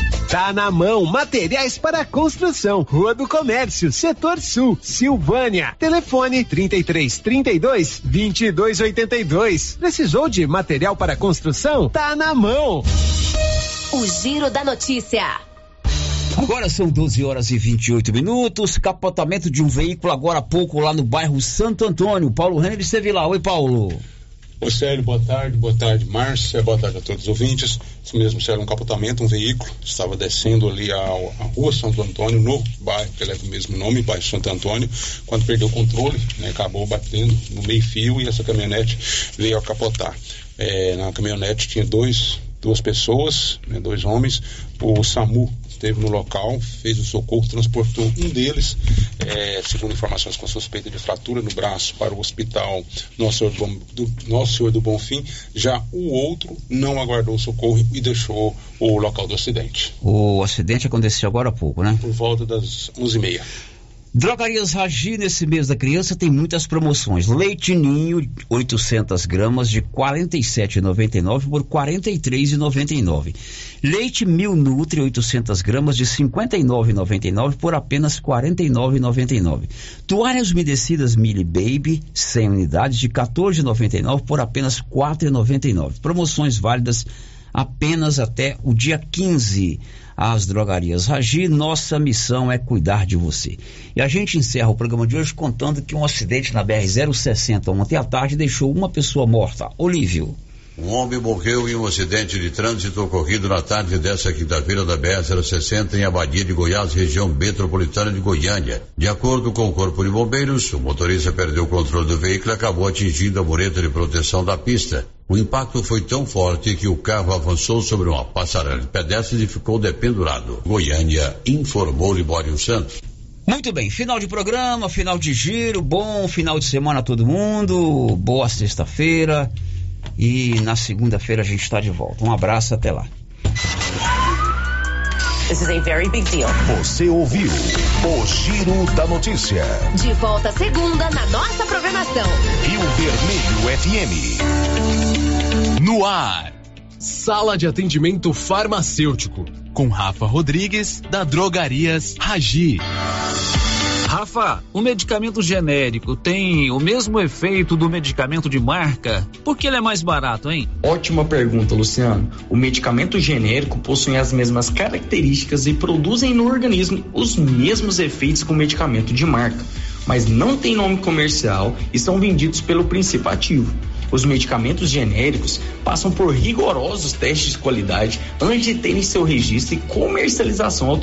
S37: Tá na mão, materiais para construção, Rua do Comércio, Setor Sul, Silvânia. Telefone 33 32 22 82. Precisou de material para construção? Tá na mão.
S3: O Giro da Notícia.
S1: Agora são 12 horas e 28 minutos. Capotamento de um veículo agora há pouco lá no bairro Santo Antônio. Paulo Renner esteve lá. Oi, Paulo.
S38: Oi, Célio, boa tarde. Boa tarde, Márcia. Boa tarde a todos os ouvintes. Isso mesmo, Célio, um capotamento, um veículo. Estava descendo ali a, a rua Santo Antônio, no bairro que leva o mesmo nome, bairro Santo Antônio. Quando perdeu o controle, né, acabou batendo no meio-fio e essa caminhonete veio a capotar. É, na caminhonete tinha dois, duas pessoas, né, dois homens. O SAMU esteve no local, fez o socorro, transportou um deles, é, segundo informações com suspeita de fratura no braço, para o hospital Nosso Senhor do, Bom, do, Nosso Senhor do Bonfim. Já o outro não aguardou o socorro e deixou o local do acidente.
S1: O acidente aconteceu agora há pouco, né?
S38: Por volta das 11h30.
S1: Drogarias Ragi, nesse mês da criança, tem muitas promoções. Leite Ninho, 800 gramas, de R$ 47,99 por R$ 43,99. Leite Mil Nutri, 800 gramas, de R$ 59,99 por apenas R$ 49,99. Toalhas umedecidas Mili Baby, 100 unidades, de R$ 14,99 por apenas R$ 4,99. Promoções válidas apenas até o dia 15 às drogarias Ragi. Nossa missão é cuidar de você. E a gente encerra o programa de hoje contando que um acidente na BR-060 ontem à tarde deixou uma pessoa morta. Olívio.
S39: Um homem morreu em um acidente de trânsito ocorrido na tarde desta quinta-feira da BR-060 em Abadia de Goiás, região metropolitana de Goiânia. De acordo com o Corpo de Bombeiros, o motorista perdeu o controle do veículo e acabou atingindo a mureta de proteção da pista. O impacto foi tão forte que o carro avançou sobre uma passarela de pedestres e ficou dependurado. Goiânia informou Libório Santos.
S1: Muito bem, final de programa, final de giro, bom final de semana a todo mundo, boa sexta-feira e na segunda-feira a gente está de volta. Um abraço, até lá.
S3: This is a very big deal.
S8: Você ouviu o Giro da Notícia.
S3: De volta segunda na nossa programação.
S8: Rio Vermelho FM.
S29: No ar. Sala de atendimento farmacêutico. Com Rafa Rodrigues, da Drogarias Ragi.
S9: Rafa, o medicamento genérico tem o mesmo efeito do medicamento de marca? Por que ele é mais barato, hein?
S40: Ótima pergunta, Luciano. O medicamento genérico possui as mesmas características e produzem no organismo os mesmos efeitos que o medicamento de marca, mas não tem nome comercial e são vendidos pelo princípio ativo. Os medicamentos genéricos passam por rigorosos testes de qualidade antes de terem seu registro e comercialização autorizada.